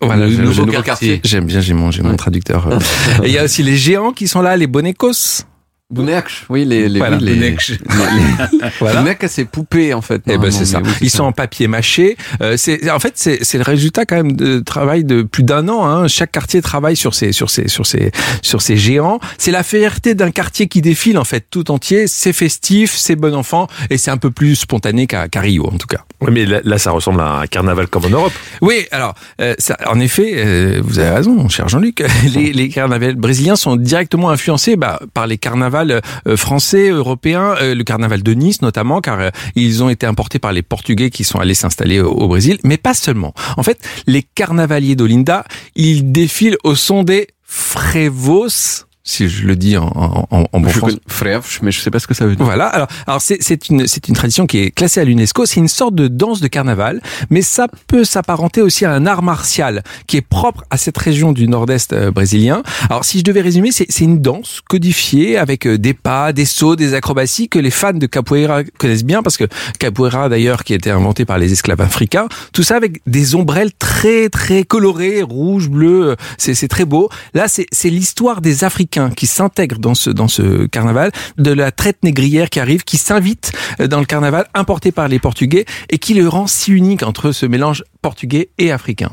Voilà, Le j'aime- nouveau quartier. J'aime bien, j'ai mon, j'ai mon traducteur. euh. *laughs* Et il y a aussi les géants qui sont là, les bonecos. Bounekch, oui, les, les, Voilà, oui, les, les, les- *laughs* Voilà. Bounekch, c'est poupée, en fait. Eh ben c'est ça. oui, Ils sont en papier mâché. Euh, c'est en fait c'est c'est le résultat quand même de travail de plus d'un an. Hein. Chaque quartier travaille sur ses sur ses sur ses sur ses géants. C'est la fierté d'un quartier qui défile en fait tout entier. C'est festif, c'est bon enfant et c'est un peu plus spontané qu'à qu'à Rio en tout cas. Ouais, mais là, là, ça ressemble à un carnaval comme en Europe. Oui, alors, euh, ça, en effet, euh, vous avez raison, mon cher Jean-Luc. *laughs* Les, les carnavals brésiliens sont directement influencés bah, par les carnavals euh, français, européens, euh, le carnaval de Nice notamment, car euh, ils ont été importés par les Portugais qui sont allés s'installer au, Brésil, mais pas seulement. En fait, les carnavaliers d'Olinda, ils défilent au son des frevos, si je le dis en, en, en- bon Je français. mais je sais pas ce que ça veut dire. Voilà. Alors, alors c'est c'est une c'est une tradition qui est classée à l'UNESCO. C'est une sorte de danse de carnaval, mais ça peut s'apparenter aussi à un art martial qui est propre à cette région du Nord-Est euh, brésilien. Alors, si je devais résumer, c'est c'est une danse codifiée avec euh, des pas, des sauts, des acrobaties que les fans de capoeira connaissent bien parce que capoeira d'ailleurs qui a été inventé par les esclaves africains. Tout ça avec des ombrelles très très colorées, rouge, bleu. euh, C'est c'est très beau. Là, c'est c'est l'histoire des Africains qui s'intègrent dans ce carnaval, de la traite négrière qui arrive, qui s'invite euh, dans le carnaval importé par les Portugais et qui le rend si unique entre ce mélange portugais et africain.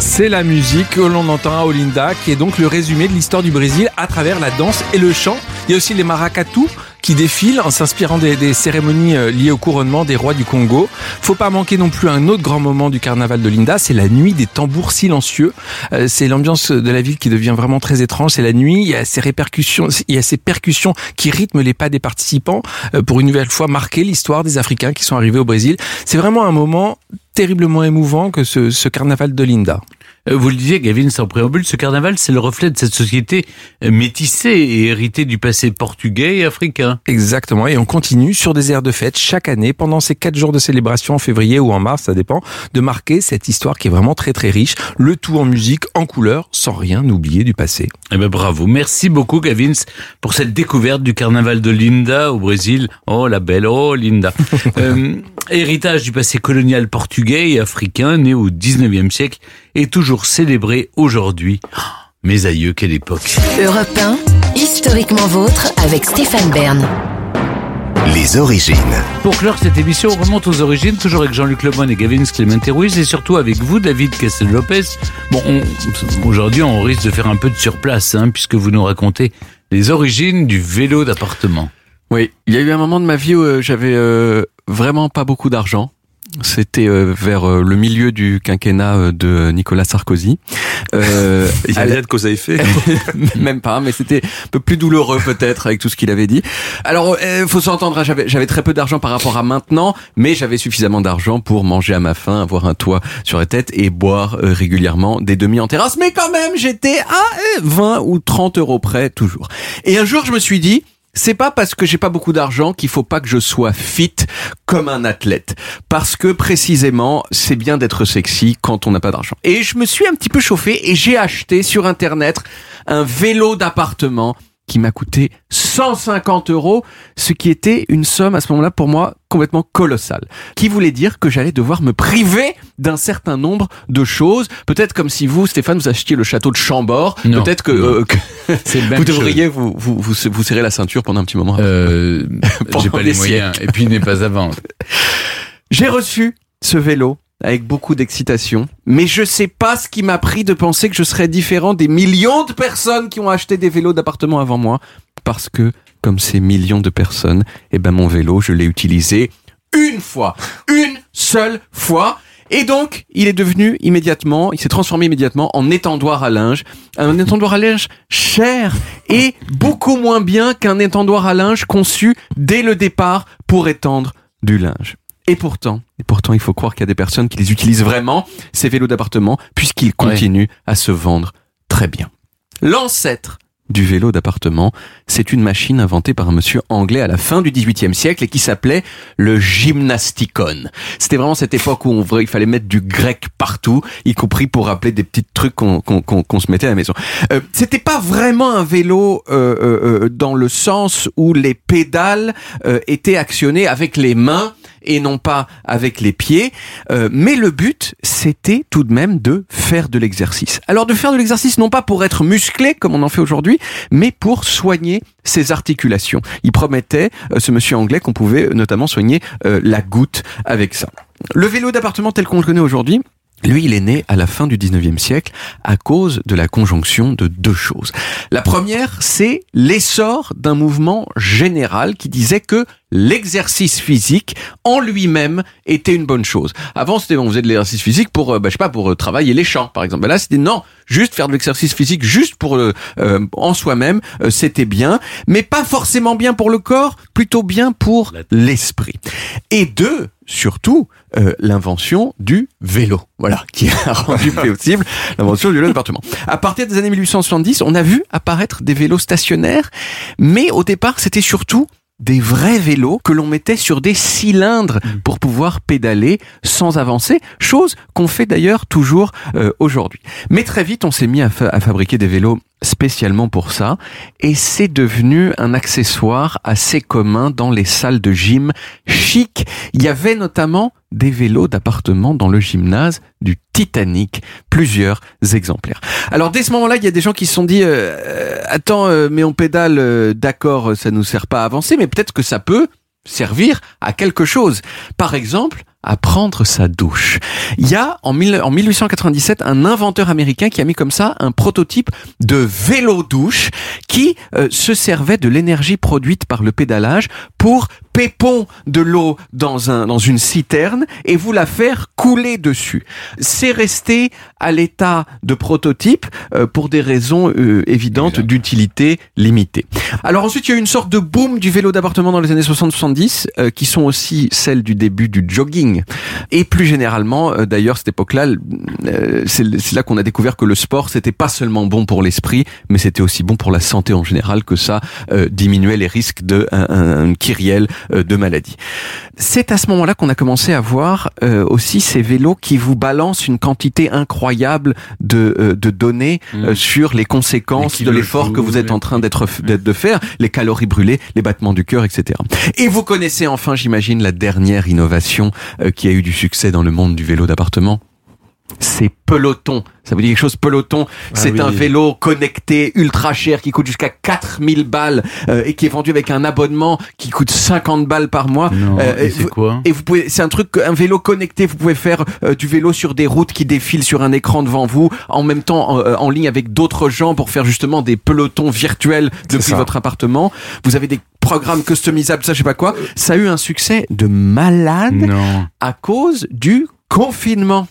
C'est la musique que l'on entend à Olinda, qui est donc le résumé de l'histoire du Brésil à travers la danse et le chant. Il y a aussi les maracatu qui défilent en s'inspirant des, des cérémonies euh, liées au couronnement des rois du Congo. Faut pas manquer non plus un autre grand moment du carnaval de Linda, c'est la nuit des tambours silencieux. Euh, c'est l'ambiance de la ville qui devient vraiment très étrange. C'est la nuit, il y a ces répercussions, il y a ces percussions qui rythment les pas des participants euh, pour une nouvelle fois marquer l'histoire des Africains qui sont arrivés au Brésil. C'est vraiment un moment terriblement émouvant que ce, ce carnaval de Linda. Euh, Vous le disiez, Gavin, sans préambule, ce carnaval, c'est le reflet de cette société euh, métissée et héritée du passé portugais et africain. Exactement, et on continue sur des aires de fête chaque année pendant ces quatre jours de célébration en février ou en mars, ça dépend, de marquer cette histoire qui est vraiment très très riche, le tout en musique, en couleur, sans rien oublier du passé. Eh ben bravo, merci beaucoup Gavin pour cette découverte du carnaval de Linda au Brésil. Oh la belle, oh Linda. *laughs* Euh, héritage du passé colonial portugais et africain né au 19e siècle et toujours célébré aujourd'hui. Mes aïeux, quelle époque. Europe 1, historiquement vôtre avec Stéphane Bern. Les origines. Pour clore cette émission, on remonte aux origines, toujours avec Jean-Luc Lemoyne et Gavin Clément Ruiz, et surtout avec vous, David Castel-Lopez. Bon, on- aujourd'hui, on risque de faire un peu de surplace, hein, puisque vous nous racontez les origines du vélo d'appartement. Oui, il y a eu un moment de ma vie où euh, j'avais euh, vraiment pas beaucoup d'argent. C'était euh, vers euh, le milieu du quinquennat euh, de Nicolas Sarkozy. Euh, *laughs* Il y a rien de cause à effet. *laughs* Même pas, mais c'était un peu plus douloureux peut-être avec tout ce qu'il avait dit. Alors, euh, faut s'entendre, hein, j'avais j'avais très peu d'argent par rapport à maintenant, mais j'avais suffisamment d'argent pour manger à ma faim, avoir un toit sur la tête et boire euh, régulièrement des demi en terrasse. Mais quand même, j'étais à euh, 20 ou 30 euros près toujours. Et un jour, je me suis dit, c'est pas parce que j'ai pas beaucoup d'argent qu'il faut pas que je sois fit comme un athlète. Parce que précisément, c'est bien d'être sexy quand on n'a pas d'argent. Et je me suis un petit peu chauffé et j'ai acheté sur internet un vélo d'appartement qui m'a coûté 150 euros, ce qui était une somme à ce moment-là pour moi complètement colossale. Qui voulait dire que j'allais devoir me priver d'un certain nombre de choses. Peut-être comme si vous, Stéphane, vous achetiez le château de Chambord. Peut-être que, euh, que *laughs* vous devriez vous, vous, vous, vous serrer la ceinture pendant un petit moment. Euh, *laughs* j'ai pas les moyens. Et puis il n'est pas à vendre. J'ai reçu ce vélo avec beaucoup d'excitation, mais je sais pas ce qui m'a pris de penser que je serais différent des millions de personnes qui ont acheté des vélos d'appartement avant moi, parce que comme ces millions de personnes, eh ben mon vélo, je l'ai utilisé une fois, une seule fois. Et donc, il est devenu immédiatement, il s'est transformé immédiatement en étendoir à linge. Un étendoir à linge cher et beaucoup moins bien qu'un étendoir à linge conçu dès le départ pour étendre du linge. Et pourtant, et pourtant, il faut croire qu'il y a des personnes qui les utilisent vraiment, ces vélos d'appartement, puisqu'ils continuent à se vendre très bien. L'ancêtre du vélo d'appartement, c'est une machine inventée par un monsieur anglais à la fin du XVIIIe siècle et qui s'appelait le gymnasticon. C'était vraiment cette époque où on, il fallait mettre du grec partout, y compris pour rappeler des petits trucs qu'on qu'on- qu'on se mettait à la maison. Euh, C'était pas vraiment un vélo euh, euh, euh, dans le sens où les pédales euh, étaient actionnées avec les mains et non pas avec les pieds. Euh, mais le but, c'était tout de même de faire de l'exercice. Alors de faire de l'exercice non pas pour être musclé comme on en fait aujourd'hui, mais pour soigner ses articulations. Il promettait, euh, ce monsieur anglais, qu'on pouvait notamment soigner euh, la goutte avec ça. Le vélo d'appartement tel qu'on le connaît aujourd'hui, lui, il est né à la fin du 19e siècle à cause de la conjonction de deux choses. La première, c'est l'essor d'un mouvement général qui disait que l'exercice physique en lui-même était une bonne chose. Avant, c'était on faisait de l'exercice physique pour, euh, bah, je sais pas, pour euh, travailler les champs, par exemple. Là, c'était non, juste faire de l'exercice physique, juste pour euh, euh, en soi-même, euh, c'était bien, mais pas forcément bien pour le corps, plutôt bien pour l'esprit. Et deux, surtout, euh, l'invention du vélo. Voilà, *laughs* qui a rendu *laughs* possible l'invention du vélo d'appartement. À partir des années 1870, on a vu apparaître des vélos stationnaires, mais au départ, c'était surtout des vrais vélos que l'on mettait sur des cylindres pour pouvoir pédaler sans avancer, chose qu'on fait d'ailleurs toujours euh, aujourd'hui. Mais très vite, on s'est mis à, fa- à fabriquer des vélos spécialement pour ça, et c'est devenu un accessoire assez commun dans les salles de gym chic. Il y avait notamment des vélos d'appartement dans le gymnase du Titanic, plusieurs exemplaires. Alors dès ce moment-là, il y a des gens qui se sont dit euh, attends, euh, mais on pédale, euh, d'accord, ça nous sert pas à avancer, mais peut-être que ça peut servir à quelque chose. Par exemple, à prendre sa douche. Il y a en, mille- en 1897 un inventeur américain qui a mis comme ça un prototype de vélo douche qui euh, se servait de l'énergie produite par le pédalage pour pépon de l'eau dans un dans une citerne et vous la faire couler dessus. C'est resté à l'état de prototype euh, pour des raisons euh, évidentes d'utilité limitée. Alors ensuite il y a eu une sorte de boom du vélo d'appartement dans les années 60-70 euh, qui sont aussi celles du début du jogging et plus généralement euh, d'ailleurs cette époque-là euh, c'est là qu'on a découvert que le sport c'était pas seulement bon pour l'esprit mais c'était aussi bon pour la santé en général que ça euh, diminuait les risques de un, un, kyrielle de maladie. C'est à ce moment-là qu'on a commencé à voir aussi ces vélos qui vous balancent une quantité incroyable de, de données euh, sur les conséquences de l'effort que vous êtes en train d'être d'être- de faire, les calories brûlées, les battements du cœur, etc. Et vous connaissez enfin, j'imagine, la dernière innovation qui a eu du succès dans le monde du vélo d'appartement. C'est Peloton. Ça vous dit quelque chose, Peloton? C'est oui. un vélo connecté ultra cher qui coûte jusqu'à 4000 balles euh, et qui est vendu avec un abonnement qui coûte 50 balles par mois. Non, Euh, et c'est vous- quoi? Et vous pouvez, c'est un truc, un vélo connecté. Vous pouvez faire euh, du vélo sur des routes qui défilent sur un écran devant vous, en même temps en, euh, en ligne avec d'autres gens pour faire justement des pelotons virtuels depuis votre appartement. Vous avez des programmes customisables, ça je sais pas quoi. Ça a eu un succès de malade Non. à cause du confinement.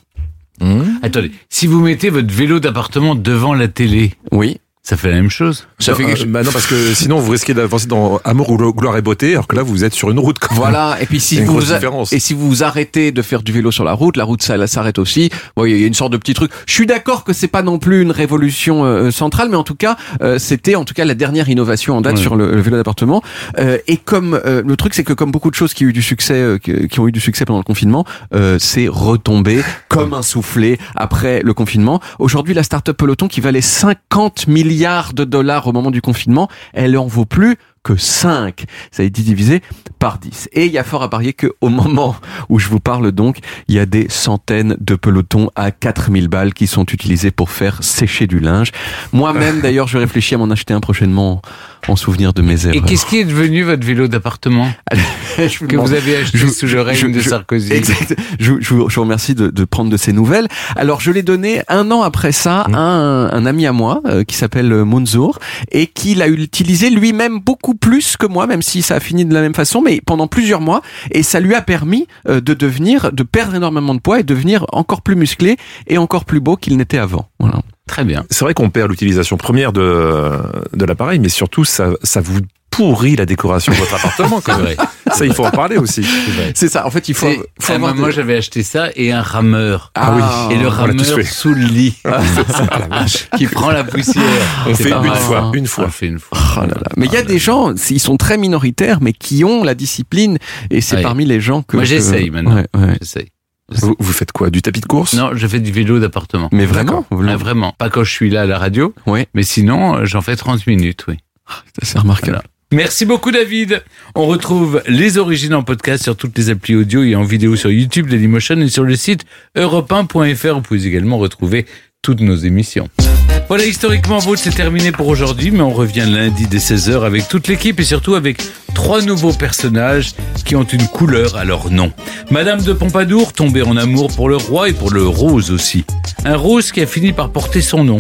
Attendez, si vous mettez votre vélo d'appartement devant la télé, oui, ça fait la même chose. Ça fait bah non, parce que sinon vous risquez d'avancer dans Amour, ou gloire et beauté, alors que là vous êtes sur une route. quand même. Voilà. Et puis si vous a- et si vous arrêtez de faire du vélo sur la route, la route ça elle s'arrête aussi. Bon, il y a une sorte de petit truc. Je suis d'accord que c'est pas non plus une révolution euh, centrale, mais en tout cas euh, c'était en tout cas la dernière innovation en date Ouais. sur le, le vélo d'appartement. Euh, et comme euh, le truc c'est que comme beaucoup de choses qui ont eu du succès, euh, qui, ont eu du succès pendant le confinement, euh, c'est retombé comme un soufflé après le confinement. Aujourd'hui la start-up Peloton qui valait 50 millions milliards de dollars au moment du confinement, elle en vaut plus que 5. Ça a été divisé par 10. Et il y a fort à parier qu'au moment où je vous parle donc, il y a des centaines de pelotons à 4000 balles qui sont utilisés pour faire sécher du linge. Moi-même, *laughs* d'ailleurs, je réfléchis à m'en acheter un prochainement en souvenir de mes erreurs. Et qu'est-ce qui est devenu votre vélo d'appartement *laughs* que vous avez acheté Je- sous le règne de Sarkozy Exact. Je, je vous remercie de, de prendre de ces nouvelles. Alors, je l'ai donné un an après ça Mmh. à un, un ami à moi euh, qui s'appelle euh, Mounzour et qui l'a utilisé lui-même beaucoup plus que moi, même si ça a fini de la même façon, mais pendant plusieurs mois. Et ça lui a permis euh, de devenir, de perdre énormément de poids et devenir encore plus musclé et encore plus beau qu'il n'était avant. Voilà. Très bien. C'est vrai qu'on perd l'utilisation première de, de l'appareil, mais surtout, ça, ça vous pourrit la décoration de votre *laughs* appartement. Quand même. Ça, il faut en parler aussi. C'est ça. En fait, il faut, avoir moi, des- j'avais acheté ça et un rameur. Ah oui. Et le rameur sous le lit. Ah, *laughs* la qui prend la poussière. On fait une mal, fois, hein. une fois. On fait une fois. Oh là là. Mais il y a des gens, ils sont très minoritaires, mais qui ont la discipline, et c'est Ouais. parmi les gens que. Moi, que- j'essaye maintenant. Ouais, ouais. J'essaye. Vous, vous faites quoi? Du tapis de course? Non, je fais du vélo d'appartement. Mais vraiment? Ah, Vraiment. Pas quand je suis là à la radio. Oui. Mais sinon, euh, j'en fais 30 minutes, oui. C'est remarquable. Voilà. Merci beaucoup David. On retrouve les origines en podcast sur toutes les applis audio et en vidéo sur YouTube, Dailymotion et sur le site europe1.fr. Vous pouvez également retrouver toutes nos émissions. Voilà, historiquement vôtre, c'est terminé pour aujourd'hui, mais on revient lundi dès 16h avec toute l'équipe et surtout avec trois nouveaux personnages qui ont une couleur à leur nom. Madame de Pompadour, tombée en amour pour le roi et pour le rose aussi. Un rose qui a fini par porter son nom.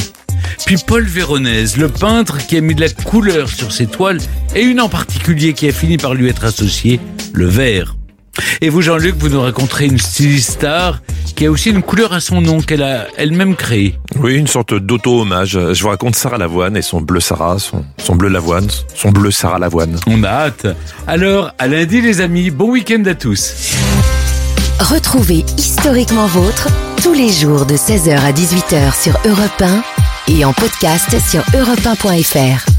Puis Paul Véronèse, le peintre qui a mis de la couleur sur ses toiles, et une en particulier qui a fini par lui être associée, le vert. Et vous, Jean-Luc, vous nous raconterez une styliste star qui a aussi une couleur à son nom qu'elle a elle-même créée. Oui, une sorte d'auto-hommage. Je vous raconte Sarah Lavoine et son bleu Sarah, son, son bleu Lavoine, son bleu Sarah Lavoine. On a hâte. Alors, à lundi les amis, bon week-end à tous. Retrouvez Historiquement Vôtre tous les jours de 16h à 18h sur Europe 1 et en podcast sur europe1.fr.